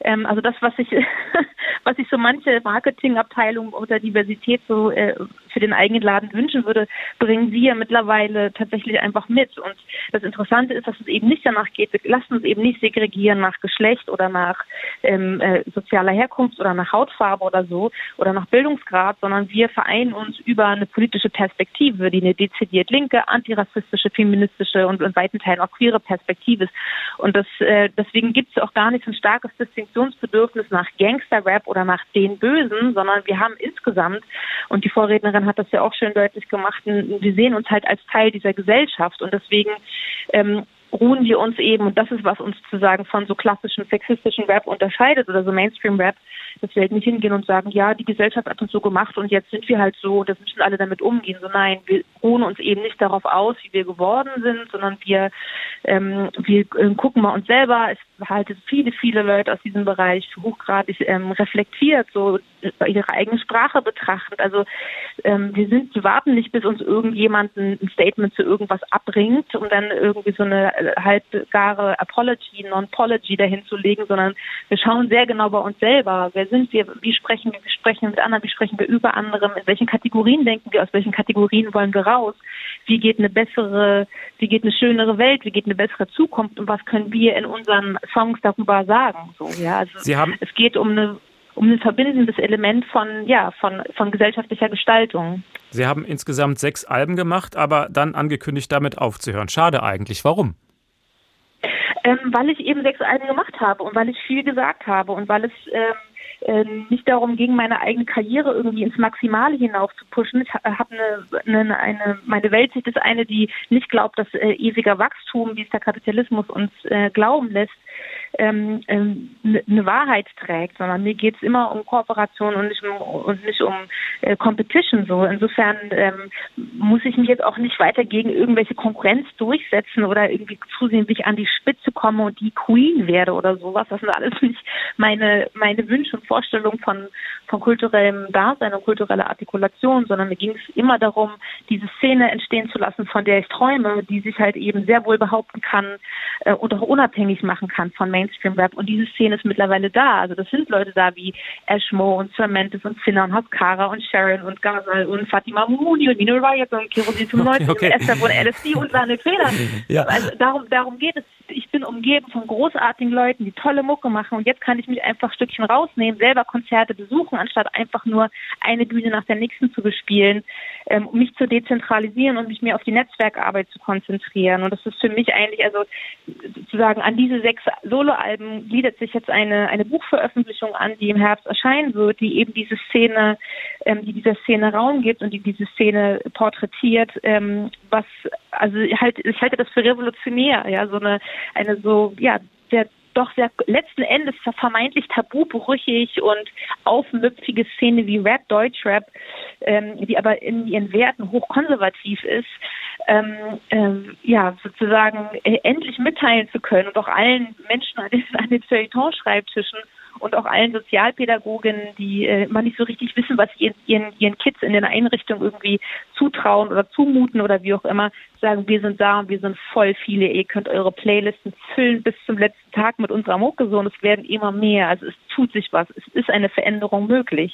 ähm, also das, was ich, was ich so manche Marketingabteilung oder Diversität so äh, für den eigenen Laden wünschen würde, bringen wir mittlerweile tatsächlich einfach mit. Und das Interessante ist, dass es eben nicht danach geht, wir lassen uns eben nicht segregieren nach Geschlecht oder nach ähm, äh, sozialer Herkunft oder nach Hautfarbe oder so oder nach Bildungsgrad, sondern wir vereinen uns über eine politische Perspektive, die eine dezidiert linke, antirassistische, feministische und in weiten Teilen auch queere Perspektive ist. Und das, äh, deswegen gibt es auch gar nicht so ein starkes Distinkt Reflexionsbedürfnis nach Gangster-Rap oder nach den Bösen, sondern wir haben insgesamt, und die Vorrednerin hat das ja auch schön deutlich gemacht, wir sehen uns halt als Teil dieser Gesellschaft und deswegen ähm, ruhen wir uns eben, und das ist, was uns zu sagen von so klassischen sexistischen Rap unterscheidet oder so Mainstream-Rap, dass wir halt nicht hingehen und sagen, ja, die Gesellschaft hat uns so gemacht und jetzt sind wir halt so, das müssen alle damit umgehen. So nein, wir ruhen uns eben nicht darauf aus, wie wir geworden sind, sondern wir, ähm, wir äh, gucken mal uns selber. Es halte viele, viele Leute aus diesem Bereich hochgradig ähm, reflektiert, so äh, ihre eigene Sprache betrachtend. Also ähm, wir sind, wir warten nicht, bis uns irgendjemand ein Statement zu irgendwas abbringt, um dann irgendwie so eine äh, halbgare Apology, Non-Pology dahin zu legen, sondern wir schauen sehr genau bei uns selber. Wer sind wir? Wie sprechen wir? Wie sprechen wir mit anderen? Wie sprechen wir über andere? In welchen Kategorien denken wir? Aus welchen Kategorien wollen wir raus? Wie geht eine bessere, wie geht eine schönere Welt? Wie geht eine bessere Zukunft? Und was können wir in unseren Songs darüber sagen? So, ja, also Sie haben es geht um eine um ein verbindendes Element von, ja, von, von gesellschaftlicher Gestaltung. Sie haben insgesamt sechs Alben gemacht, aber dann angekündigt, damit aufzuhören. Schade eigentlich. Warum? Ähm, weil ich eben sechs Alben gemacht habe und weil ich viel gesagt habe und weil es ähm, ähm, nicht darum ging, meine eigene Karriere irgendwie ins Maximale hinauf zu pushen. Ich habe eine, eine, eine, meine Weltsicht ist eine, die nicht glaubt, dass äh, ewiger Wachstum, wie es der Kapitalismus uns äh, glauben lässt, ähm, ähm, eine Wahrheit trägt, sondern mir geht es immer um Kooperation und nicht um, und nicht um äh, Competition. So insofern ähm, muss ich mich jetzt auch nicht weiter gegen irgendwelche Konkurrenz durchsetzen oder irgendwie zusehen, wie ich an die Spitze komme und die Queen werde oder sowas. Das sind alles nicht meine meine Wünsche und Vorstellungen von von kulturellem Dasein und kultureller Artikulation, sondern mir ging es immer darum, diese Szene entstehen zu lassen, von der ich träume, die sich halt eben sehr wohl behaupten kann äh, und auch unabhängig machen kann von Mainstream-Rap. Und diese Szene ist mittlerweile da. Also das sind Leute da wie Ashmo und Cermentis und Finna und Haskara und Sharon und Ghazal und Fatima Mouni und Nino Riot und Kirosin 95 okay. und Esther von LSD und seine Fehler. Ja. Also darum, darum geht es. Ich bin umgeben von großartigen Leuten, die tolle Mucke machen und jetzt kann ich mich einfach ein Stückchen rausnehmen, selber Konzerte besuchen, anstatt einfach nur eine Bühne nach der nächsten zu bespielen, ähm, um mich zu dezentralisieren und mich mehr auf die Netzwerkarbeit zu konzentrieren. Und das ist für mich eigentlich, also sozusagen an diese sechs Soloalben gliedert sich jetzt eine, eine Buchveröffentlichung an, die im Herbst erscheinen wird, die eben diese Szene, ähm, die dieser Szene Raum gibt und die diese Szene porträtiert, ähm, was, also halt, ich halte das für revolutionär, ja, so eine, eine so, ja, sehr doch sehr letzten Endes vermeintlich tabubrüchig und aufmüpfige Szene wie Rap, Deutschrap, ähm, die aber in ihren Werten hochkonservativ ist, ähm, ähm, ja, sozusagen äh, endlich mitteilen zu können und auch allen Menschen an den, an den Feuilleton-Schreibtischen und auch allen Sozialpädagogen, die äh, immer nicht so richtig wissen, was ihren, ihren Kids in den Einrichtungen irgendwie zutrauen oder zumuten oder wie auch immer, sagen, wir sind da und wir sind voll viele, ihr könnt eure Playlisten füllen bis zum letzten Tag mit unserer Mucke so und es werden immer mehr. Also es tut sich was. Es ist eine Veränderung möglich.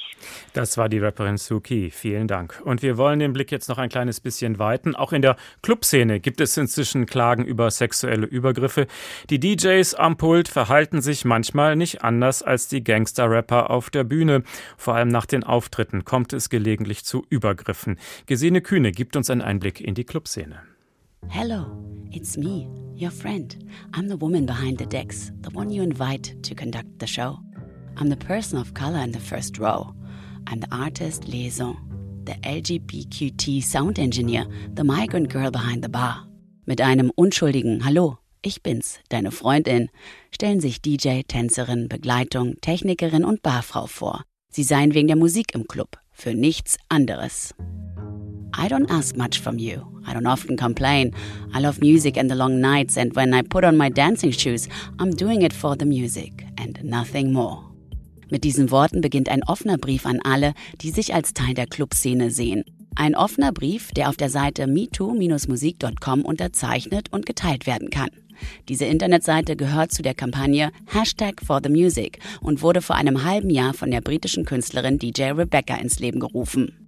Das war die Rapperin Suki. Vielen Dank. Und wir wollen den Blick jetzt noch ein kleines bisschen weiten. Auch in der Clubszene gibt es inzwischen Klagen über sexuelle Übergriffe. Die DJs am Pult verhalten sich manchmal nicht anders als die Gangster-Rapper auf der Bühne. Vor allem nach den Auftritten kommt es gelegentlich zu Übergriffen. Gesine Kühne gibt uns einen Einblick in die Clubszene. Hello, it's me, your friend. I'm the woman behind the decks, the one you invite to conduct the show. I'm the person of color in the first row. I'm the artist liaison, the LGBTQT sound engineer, the migrant girl behind the bar. Mit einem unschuldigen Hallo, ich bin's, deine Freundin, stellen sich DJ, Tänzerin, Begleitung, Technikerin und Barfrau vor. Sie seien wegen der Musik im Club, für nichts anderes. I don't ask much from you. I don't often complain. I love music and the long nights, and when I put on my dancing shoes, I'm doing it for the music and nothing more. Mit diesen Worten beginnt ein offener Brief an alle, die sich als Teil der Clubszene sehen. Ein offener Brief, der auf der Seite metoo-musik.com unterzeichnet und geteilt werden kann. Diese Internetseite gehört zu der Kampagne Hashtag for the Music und wurde vor einem halben Jahr von der britischen Künstlerin DJ Rebecca ins Leben gerufen.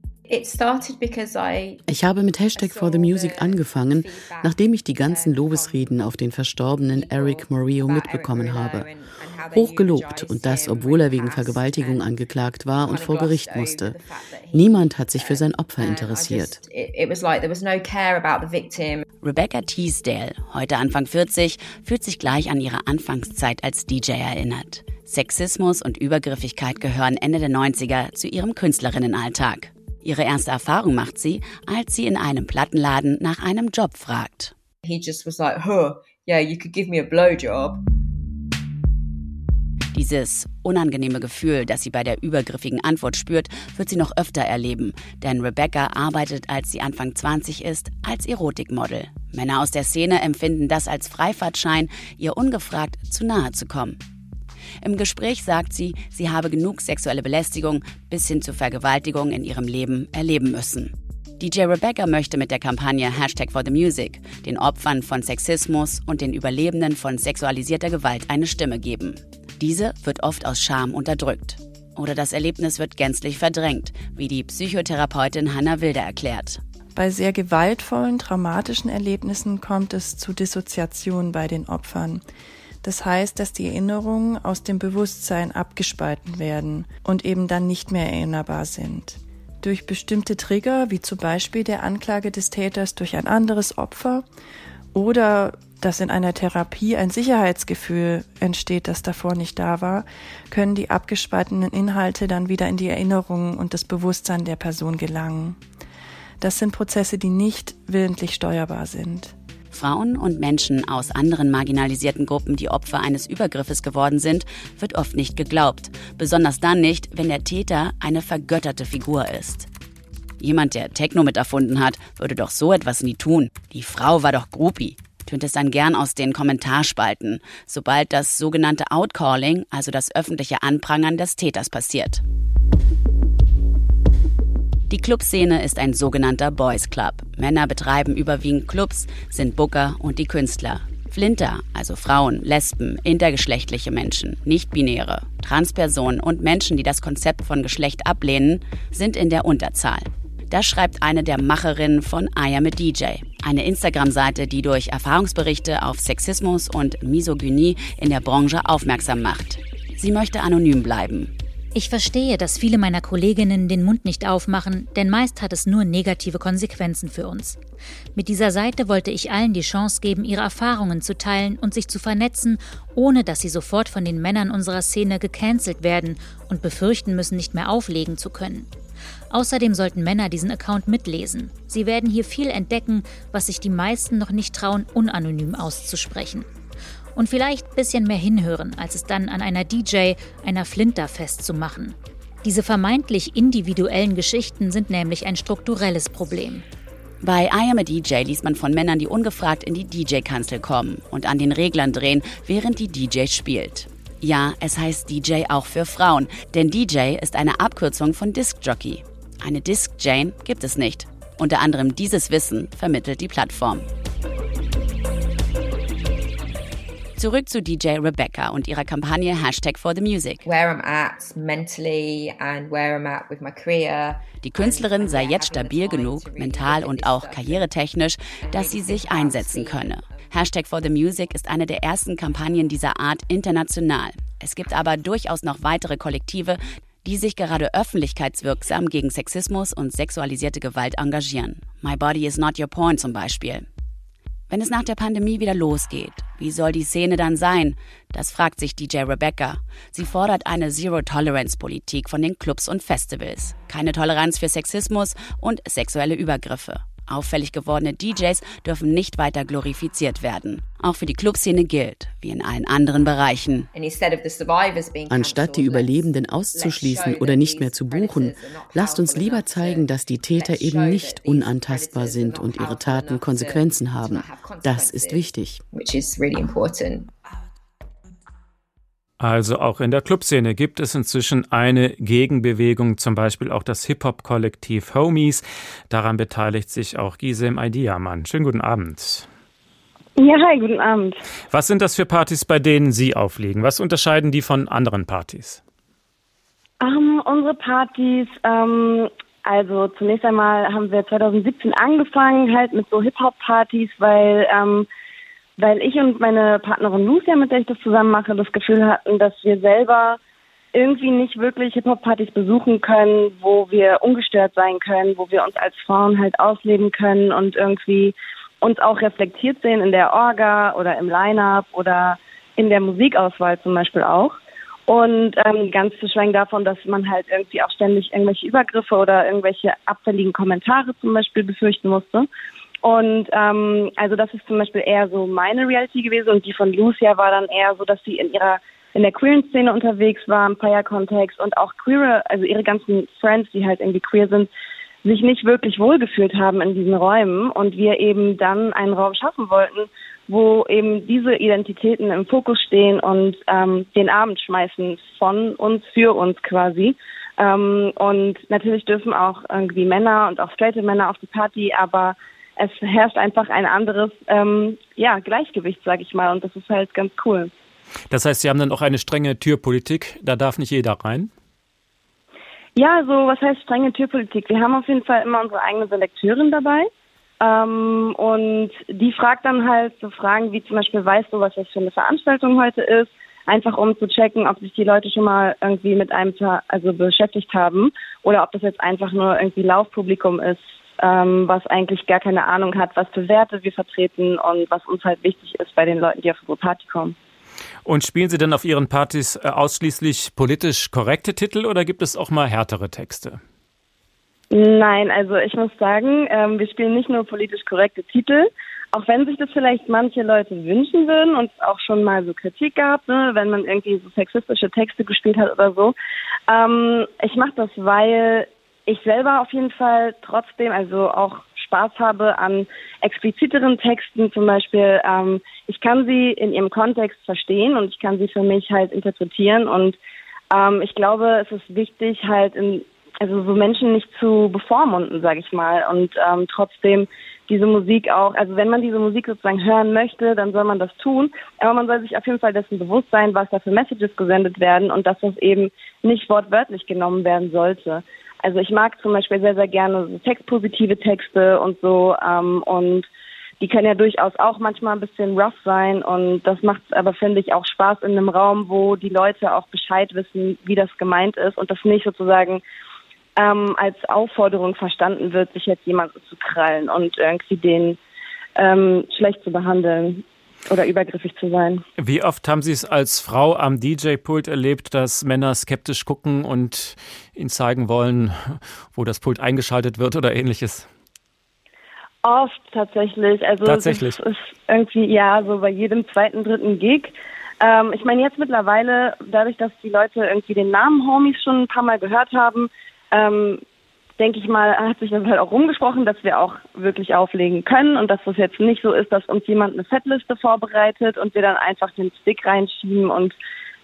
Ich habe mit Hashtag for the Music angefangen, nachdem ich die ganzen Lobesreden auf den verstorbenen Eric Morillo mitbekommen habe. Hochgelobt und das, obwohl er wegen Vergewaltigung angeklagt war und vor Gericht musste. Niemand hat sich für sein Opfer interessiert. Rebecca Teasdale, heute Anfang 40, fühlt sich gleich an ihre Anfangszeit als DJ erinnert. Sexismus und Übergriffigkeit gehören Ende der 90er zu ihrem Künstlerinnenalltag. Ihre erste Erfahrung macht sie, als sie in einem Plattenladen nach einem Job fragt. He just was like, huh, yeah, you could give me a blowjob. Dieses unangenehme Gefühl, das sie bei der übergriffigen Antwort spürt, wird sie noch öfter erleben, denn Rebecca arbeitet, als sie Anfang 20 ist, als Erotikmodel. Männer aus der Szene empfinden das als Freifahrtschein, ihr ungefragt zu nahe zu kommen. Im Gespräch sagt sie, sie habe genug sexuelle Belästigung bis hin zu Vergewaltigung in ihrem Leben erleben müssen. DJ Rebecca möchte mit der Kampagne Hashtag for the Music den Opfern von Sexismus und den Überlebenden von sexualisierter Gewalt eine Stimme geben. Diese wird oft aus Scham unterdrückt. Oder das Erlebnis wird gänzlich verdrängt, wie die Psychotherapeutin Hannah Wilder erklärt. Bei sehr gewaltvollen, traumatischen Erlebnissen kommt es zu Dissoziation bei den Opfern. Das heißt, dass die Erinnerungen aus dem Bewusstsein abgespalten werden und eben dann nicht mehr erinnerbar sind. Durch bestimmte Trigger, wie zum Beispiel der Anklage des Täters durch ein anderes Opfer oder dass in einer Therapie ein Sicherheitsgefühl entsteht, das davor nicht da war, können die abgespaltenen Inhalte dann wieder in die Erinnerungen und das Bewusstsein der Person gelangen. Das sind Prozesse, die nicht willentlich steuerbar sind. Frauen und Menschen aus anderen marginalisierten Gruppen, die Opfer eines Übergriffes geworden sind, wird oft nicht geglaubt. Besonders dann nicht, wenn der Täter eine vergötterte Figur ist. Jemand, der Techno mit erfunden hat, würde doch so etwas nie tun. Die Frau war doch Groupie. Tönt es dann gern aus den Kommentarspalten, sobald das sogenannte Outcalling, also das öffentliche Anprangern des Täters passiert. Die Clubszene ist ein sogenannter Boys Club. Männer betreiben überwiegend Clubs, sind Booker und die Künstler. Flinter, also Frauen, Lesben, intergeschlechtliche Menschen, nicht-binäre, Transpersonen und Menschen, die das Konzept von Geschlecht ablehnen, sind in der Unterzahl. Das schreibt eine der Macherinnen von I Am a DJ, eine Instagram-Seite, die durch Erfahrungsberichte auf Sexismus und Misogynie in der Branche aufmerksam macht. Sie möchte anonym bleiben. Ich verstehe, dass viele meiner Kolleginnen den Mund nicht aufmachen, denn meist hat es nur negative Konsequenzen für uns. Mit dieser Seite wollte ich allen die Chance geben, ihre Erfahrungen zu teilen und sich zu vernetzen, ohne dass sie sofort von den Männern unserer Szene gecancelt werden und befürchten müssen, nicht mehr auflegen zu können. Außerdem sollten Männer diesen Account mitlesen. Sie werden hier viel entdecken, was sich die meisten noch nicht trauen, unanonym auszusprechen und vielleicht ein bisschen mehr hinhören, als es dann an einer DJ, einer Flinter festzumachen. Diese vermeintlich individuellen Geschichten sind nämlich ein strukturelles Problem. Bei I Am a DJ liest man von Männern, die ungefragt in die DJ-Kanzel kommen und an den Reglern drehen, während die DJ spielt. Ja, es heißt DJ auch für Frauen, denn DJ ist eine Abkürzung von Disc Jockey. Eine Disc Jane gibt es nicht. Unter anderem dieses Wissen vermittelt die Plattform. Zurück zu DJ Rebecca und ihrer Kampagne Hashtag for the Music. Where I'm at mentally and where I'm at with my career. Die Künstlerin sei jetzt stabil genug, mental und auch karrieretechnisch, dass sie sich einsetzen könne. Hashtag for the Music ist eine der ersten Kampagnen dieser Art international. Es gibt aber durchaus noch weitere Kollektive, die sich gerade öffentlichkeitswirksam gegen Sexismus und sexualisierte Gewalt engagieren. My Body is Not Your Porn zum Beispiel. Wenn es nach der Pandemie wieder losgeht, wie soll die Szene dann sein? Das fragt sich DJ Rebecca. Sie fordert eine Zero-Tolerance-Politik von den Clubs und Festivals. Keine Toleranz für Sexismus und sexuelle Übergriffe. Auffällig gewordene DJs dürfen nicht weiter glorifiziert werden. Auch für die Clubszene gilt, wie in allen anderen Bereichen. Anstatt die Überlebenden auszuschließen oder nicht mehr zu buchen, lasst uns lieber zeigen, dass die Täter eben nicht unantastbar sind und ihre Taten Konsequenzen haben. Das ist wichtig. Also auch in der Clubszene gibt es inzwischen eine Gegenbewegung, zum Beispiel auch das Hip-Hop-Kollektiv Homies. Daran beteiligt sich auch Gisem Aidiamann. Schönen guten Abend. Ja, hi, guten Abend. Was sind das für Partys, bei denen Sie auflegen? Was unterscheiden die von anderen Partys? Um, ähm, unsere Partys, ähm, also zunächst einmal haben wir 2017 angefangen, halt mit so Hip-Hop-Partys, weil ähm, weil ich und meine Partnerin Lucia, mit der ich das zusammen mache, das Gefühl hatten, dass wir selber irgendwie nicht wirklich Hip-Hop-Partys besuchen können, wo wir ungestört sein können, wo wir uns als Frauen halt ausleben können und irgendwie uns auch reflektiert sehen in der Orga oder im Line-Up oder in der Musikauswahl zum Beispiel auch. Und ähm, ganz zu schweigen davon, dass man halt irgendwie auch ständig irgendwelche Übergriffe oder irgendwelche abfälligen Kommentare zum Beispiel befürchten musste. Und ähm, also das ist zum Beispiel eher so meine Reality gewesen und die von Lucia war dann eher so, dass sie in ihrer in der queeren Szene unterwegs war, im Fire-Kontext und auch queere, also ihre ganzen Friends, die halt irgendwie queer sind, sich nicht wirklich wohlgefühlt haben in diesen Räumen und wir eben dann einen Raum schaffen wollten, wo eben diese Identitäten im Fokus stehen und ähm, den Abend schmeißen von uns für uns quasi. Ähm, und natürlich dürfen auch irgendwie Männer und auch straighte Männer auf die Party, aber es herrscht einfach ein anderes ähm, ja, Gleichgewicht, sage ich mal, und das ist halt ganz cool. Das heißt, Sie haben dann auch eine strenge Türpolitik, da darf nicht jeder rein? Ja, so was heißt strenge Türpolitik? Wir haben auf jeden Fall immer unsere eigene Selekteurin dabei. Ähm, und die fragt dann halt so Fragen wie zum Beispiel, weißt du, was das für eine Veranstaltung heute ist? Einfach um zu checken, ob sich die Leute schon mal irgendwie mit einem also beschäftigt haben oder ob das jetzt einfach nur irgendwie Laufpublikum ist ähm, was eigentlich gar keine Ahnung hat, was für Werte wir vertreten und was uns halt wichtig ist bei den Leuten, die auf unsere Party kommen. Und spielen Sie denn auf Ihren Partys äh, ausschließlich politisch korrekte Titel oder gibt es auch mal härtere Texte? Nein, also ich muss sagen, ähm, wir spielen nicht nur politisch korrekte Titel, auch wenn sich das vielleicht manche Leute wünschen würden und auch schon mal so Kritik gab, ne, wenn man irgendwie so sexistische Texte gespielt hat oder so. Ähm, ich mache das, weil ich selber auf jeden Fall trotzdem, also auch Spaß habe an expliziteren Texten zum Beispiel. Ähm, ich kann sie in ihrem Kontext verstehen und ich kann sie für mich halt interpretieren und ähm, ich glaube, es ist wichtig halt in, also so Menschen nicht zu bevormunden, sage ich mal, und ähm, trotzdem diese Musik auch, also wenn man diese Musik sozusagen hören möchte, dann soll man das tun, aber man soll sich auf jeden Fall dessen bewusst sein, was da für Messages gesendet werden und dass das eben nicht wortwörtlich genommen werden sollte. Also ich mag zum Beispiel sehr, sehr gerne so textpositive Texte und so ähm, und die können ja durchaus auch manchmal ein bisschen rough sein und das macht aber, finde ich, auch Spaß in einem Raum, wo die Leute auch Bescheid wissen, wie das gemeint ist und das nicht sozusagen ähm, als Aufforderung verstanden wird, sich jetzt jemanden zu krallen und irgendwie den ähm, schlecht zu behandeln oder übergriffig zu sein. Wie oft haben Sie es als Frau am DJ-Pult erlebt, dass Männer skeptisch gucken und Ihnen zeigen wollen, wo das Pult eingeschaltet wird oder ähnliches? Oft tatsächlich. Also tatsächlich. Es ist irgendwie, ja, so bei jedem zweiten, dritten Gig. Ähm, ich meine, jetzt mittlerweile, dadurch, dass die Leute irgendwie den Namen Homies schon ein paar Mal gehört haben, ähm, denke ich mal, hat sich das halt auch rumgesprochen, dass wir auch wirklich auflegen können und dass das jetzt nicht so ist, dass uns jemand eine Setliste vorbereitet und wir dann einfach den Stick reinschieben und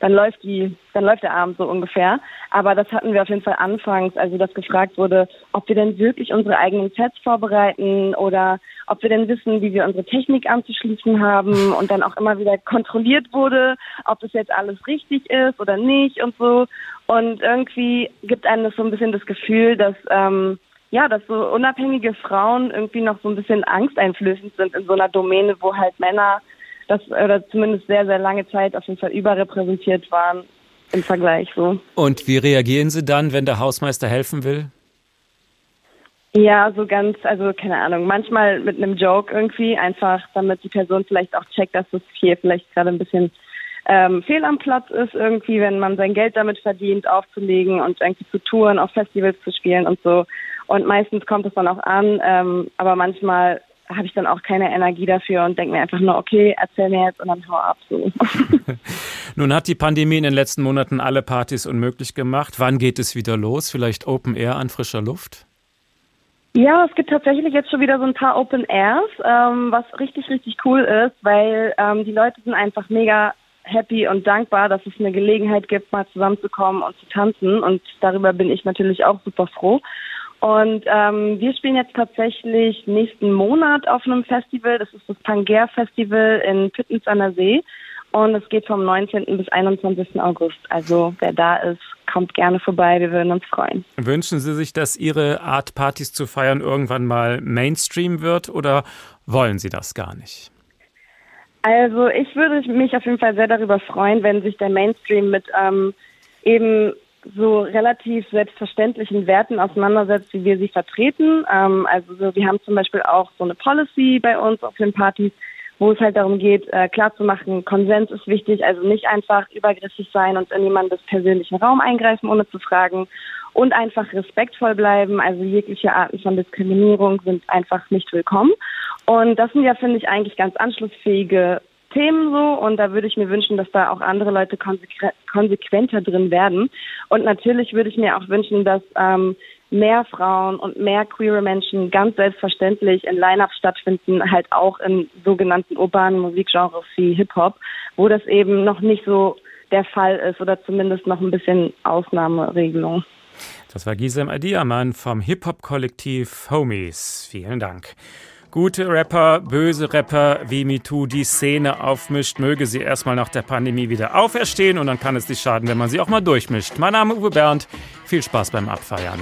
dann läuft die, dann läuft der Abend so ungefähr. Aber das hatten wir auf jeden Fall anfangs, also dass gefragt wurde, ob wir denn wirklich unsere eigenen Sets vorbereiten oder ob wir denn wissen, wie wir unsere Technik anzuschließen haben und dann auch immer wieder kontrolliert wurde, ob das jetzt alles richtig ist oder nicht und so. Und irgendwie gibt einem das so ein bisschen das Gefühl, dass ähm, ja, dass so unabhängige Frauen irgendwie noch so ein bisschen angsteinflößend sind in so einer Domäne, wo halt Männer das oder zumindest sehr, sehr lange Zeit auf jeden Fall überrepräsentiert waren im Vergleich so. Und wie reagieren Sie dann, wenn der Hausmeister helfen will? Ja, so ganz, also keine Ahnung, manchmal mit einem Joke irgendwie, einfach damit die Person vielleicht auch checkt, dass das hier vielleicht gerade ein bisschen ähm, fehl am Platz ist, irgendwie, wenn man sein Geld damit verdient, aufzulegen und irgendwie zu touren, auf Festivals zu spielen und so. Und meistens kommt es dann auch an, ähm, aber manchmal habe ich dann auch keine Energie dafür und denke mir einfach nur, okay, erzähl mir jetzt und dann hau ab. So. Nun hat die Pandemie in den letzten Monaten alle Partys unmöglich gemacht. Wann geht es wieder los? Vielleicht Open Air an frischer Luft? Ja, es gibt tatsächlich jetzt schon wieder so ein paar Open Airs, ähm, was richtig, richtig cool ist, weil ähm, die Leute sind einfach mega happy und dankbar, dass es eine Gelegenheit gibt, mal zusammenzukommen und zu tanzen. Und darüber bin ich natürlich auch super froh. Und ähm, wir spielen jetzt tatsächlich nächsten Monat auf einem Festival. Das ist das Pangea Festival in Püttens an der See. Und es geht vom 19. bis 21. August. Also wer da ist, kommt gerne vorbei. Wir würden uns freuen. Wünschen Sie sich, dass Ihre Art Partys zu feiern irgendwann mal Mainstream wird oder wollen Sie das gar nicht? Also ich würde mich auf jeden Fall sehr darüber freuen, wenn sich der Mainstream mit ähm, eben so relativ selbstverständlichen Werten auseinandersetzt, wie wir sie vertreten. Ähm, also so, wir haben zum Beispiel auch so eine Policy bei uns auf den Partys, wo es halt darum geht, äh, klarzumachen, Konsens ist wichtig, also nicht einfach übergriffig sein und in jemandes persönlichen Raum eingreifen, ohne zu fragen und einfach respektvoll bleiben. Also jegliche Arten von Diskriminierung sind einfach nicht willkommen. Und das sind ja, finde ich, eigentlich ganz anschlussfähige Themen so und da würde ich mir wünschen, dass da auch andere Leute konsequ konsequenter drin werden. Und natürlich würde ich mir auch wünschen, dass ähm, mehr Frauen und mehr queere Menschen ganz selbstverständlich in Line-Up stattfinden, halt auch in sogenannten urbanen Musikgenres wie Hip-Hop, wo das eben noch nicht so der Fall ist oder zumindest noch ein bisschen Ausnahmeregelung. Das war Gisem Adiaman vom Hip-Hop-Kollektiv Homies. Vielen Dank. Gute Rapper, böse Rapper wie MeToo die Szene aufmischt, möge sie erstmal nach der Pandemie wieder auferstehen und dann kann es nicht schaden, wenn man sie auch mal durchmischt. Mein Name ist Uwe Bernd. Viel Spaß beim Abfeiern.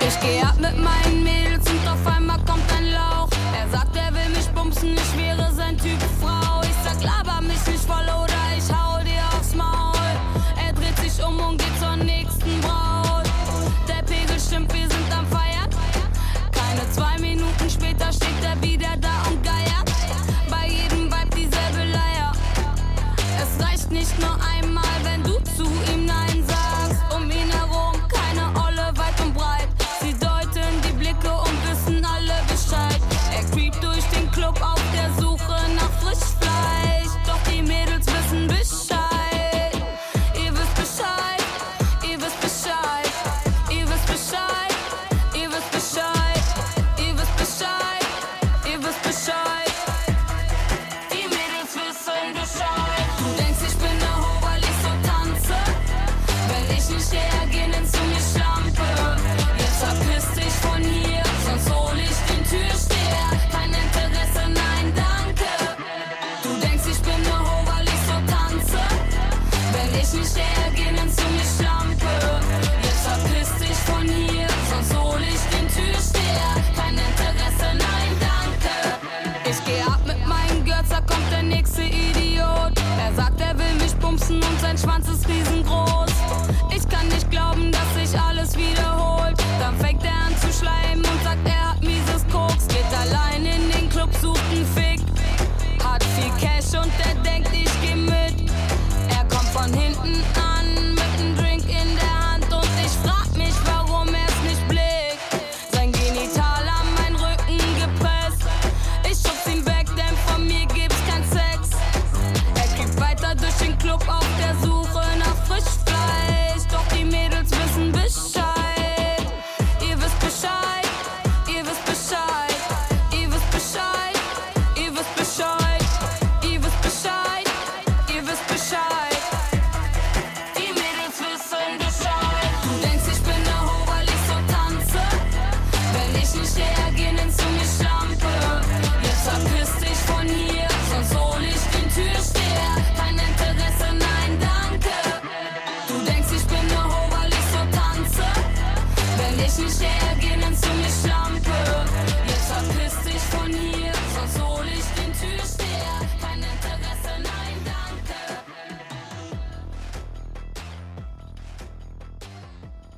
Ich geh ab